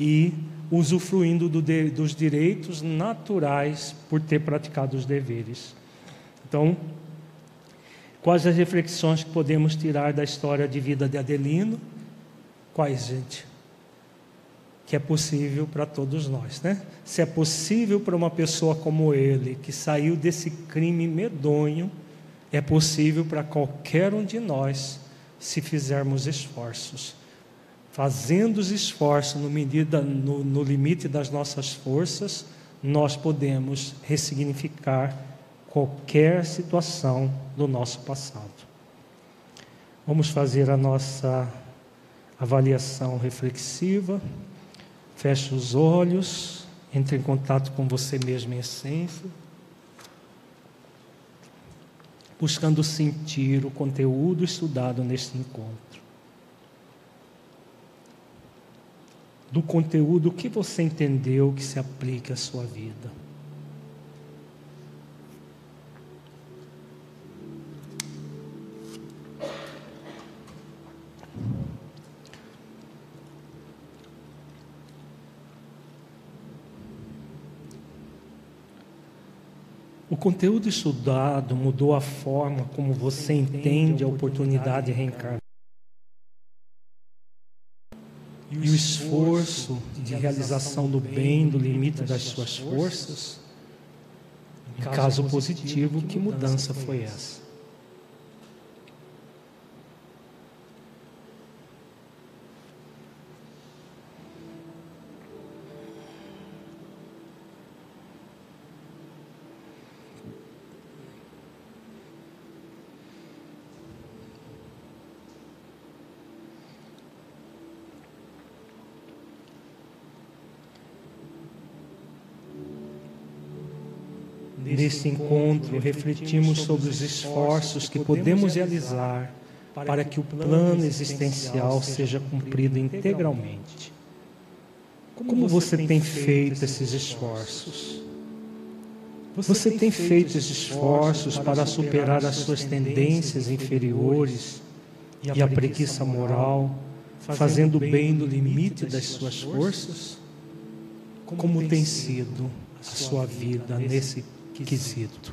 e usufruindo do de, dos direitos naturais por ter praticado os deveres. Então, quais as reflexões que podemos tirar da história de vida de Adelino? Quais, gente? Que é possível para todos nós, né? Se é possível para uma pessoa como ele, que saiu desse crime medonho, é possível para qualquer um de nós, se fizermos esforços fazendo os esforços no, medida, no, no limite das nossas forças, nós podemos ressignificar qualquer situação do nosso passado. Vamos fazer a nossa avaliação reflexiva. Feche os olhos, entre em contato com você mesmo em essência, buscando sentir o conteúdo estudado neste encontro. do conteúdo que você entendeu que se aplique à sua vida. O conteúdo estudado mudou a forma como você entende a oportunidade de reencarnar. e o esforço de realização do bem do limite das suas forças? Em caso positivo, que mudança foi essa? Neste encontro, refletimos sobre os esforços que podemos realizar para que o plano existencial seja cumprido integralmente. Como você tem feito esses esforços? Você tem feito esses esforços para superar as suas tendências inferiores e a preguiça moral, fazendo bem no limite das suas forças? Como tem sido a sua vida nesse quesito.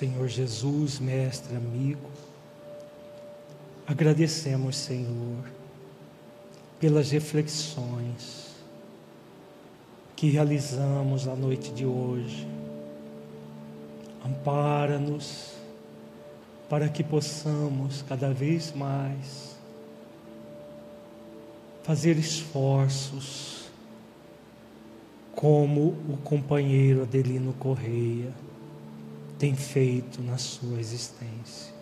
Senhor Jesus, mestre, amigo, agradecemos, Senhor, pelas reflexões que realizamos a noite de hoje. Ampara-nos para que possamos cada vez mais fazer esforços como o companheiro Adelino Correia tem feito na sua existência.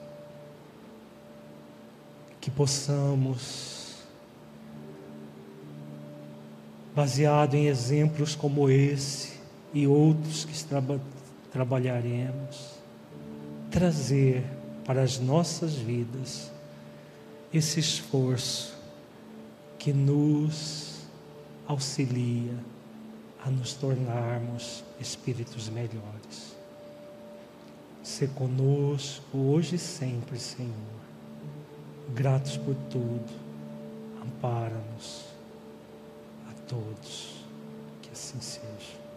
Que possamos, baseado em exemplos como esse e outros que traba trabalharemos, trazer para as nossas vidas esse esforço que nos auxilia a nos tornarmos espíritos melhores. Se conosco hoje e sempre, Senhor. Gratos por tudo. ampara-nos a todos. Que assim seja.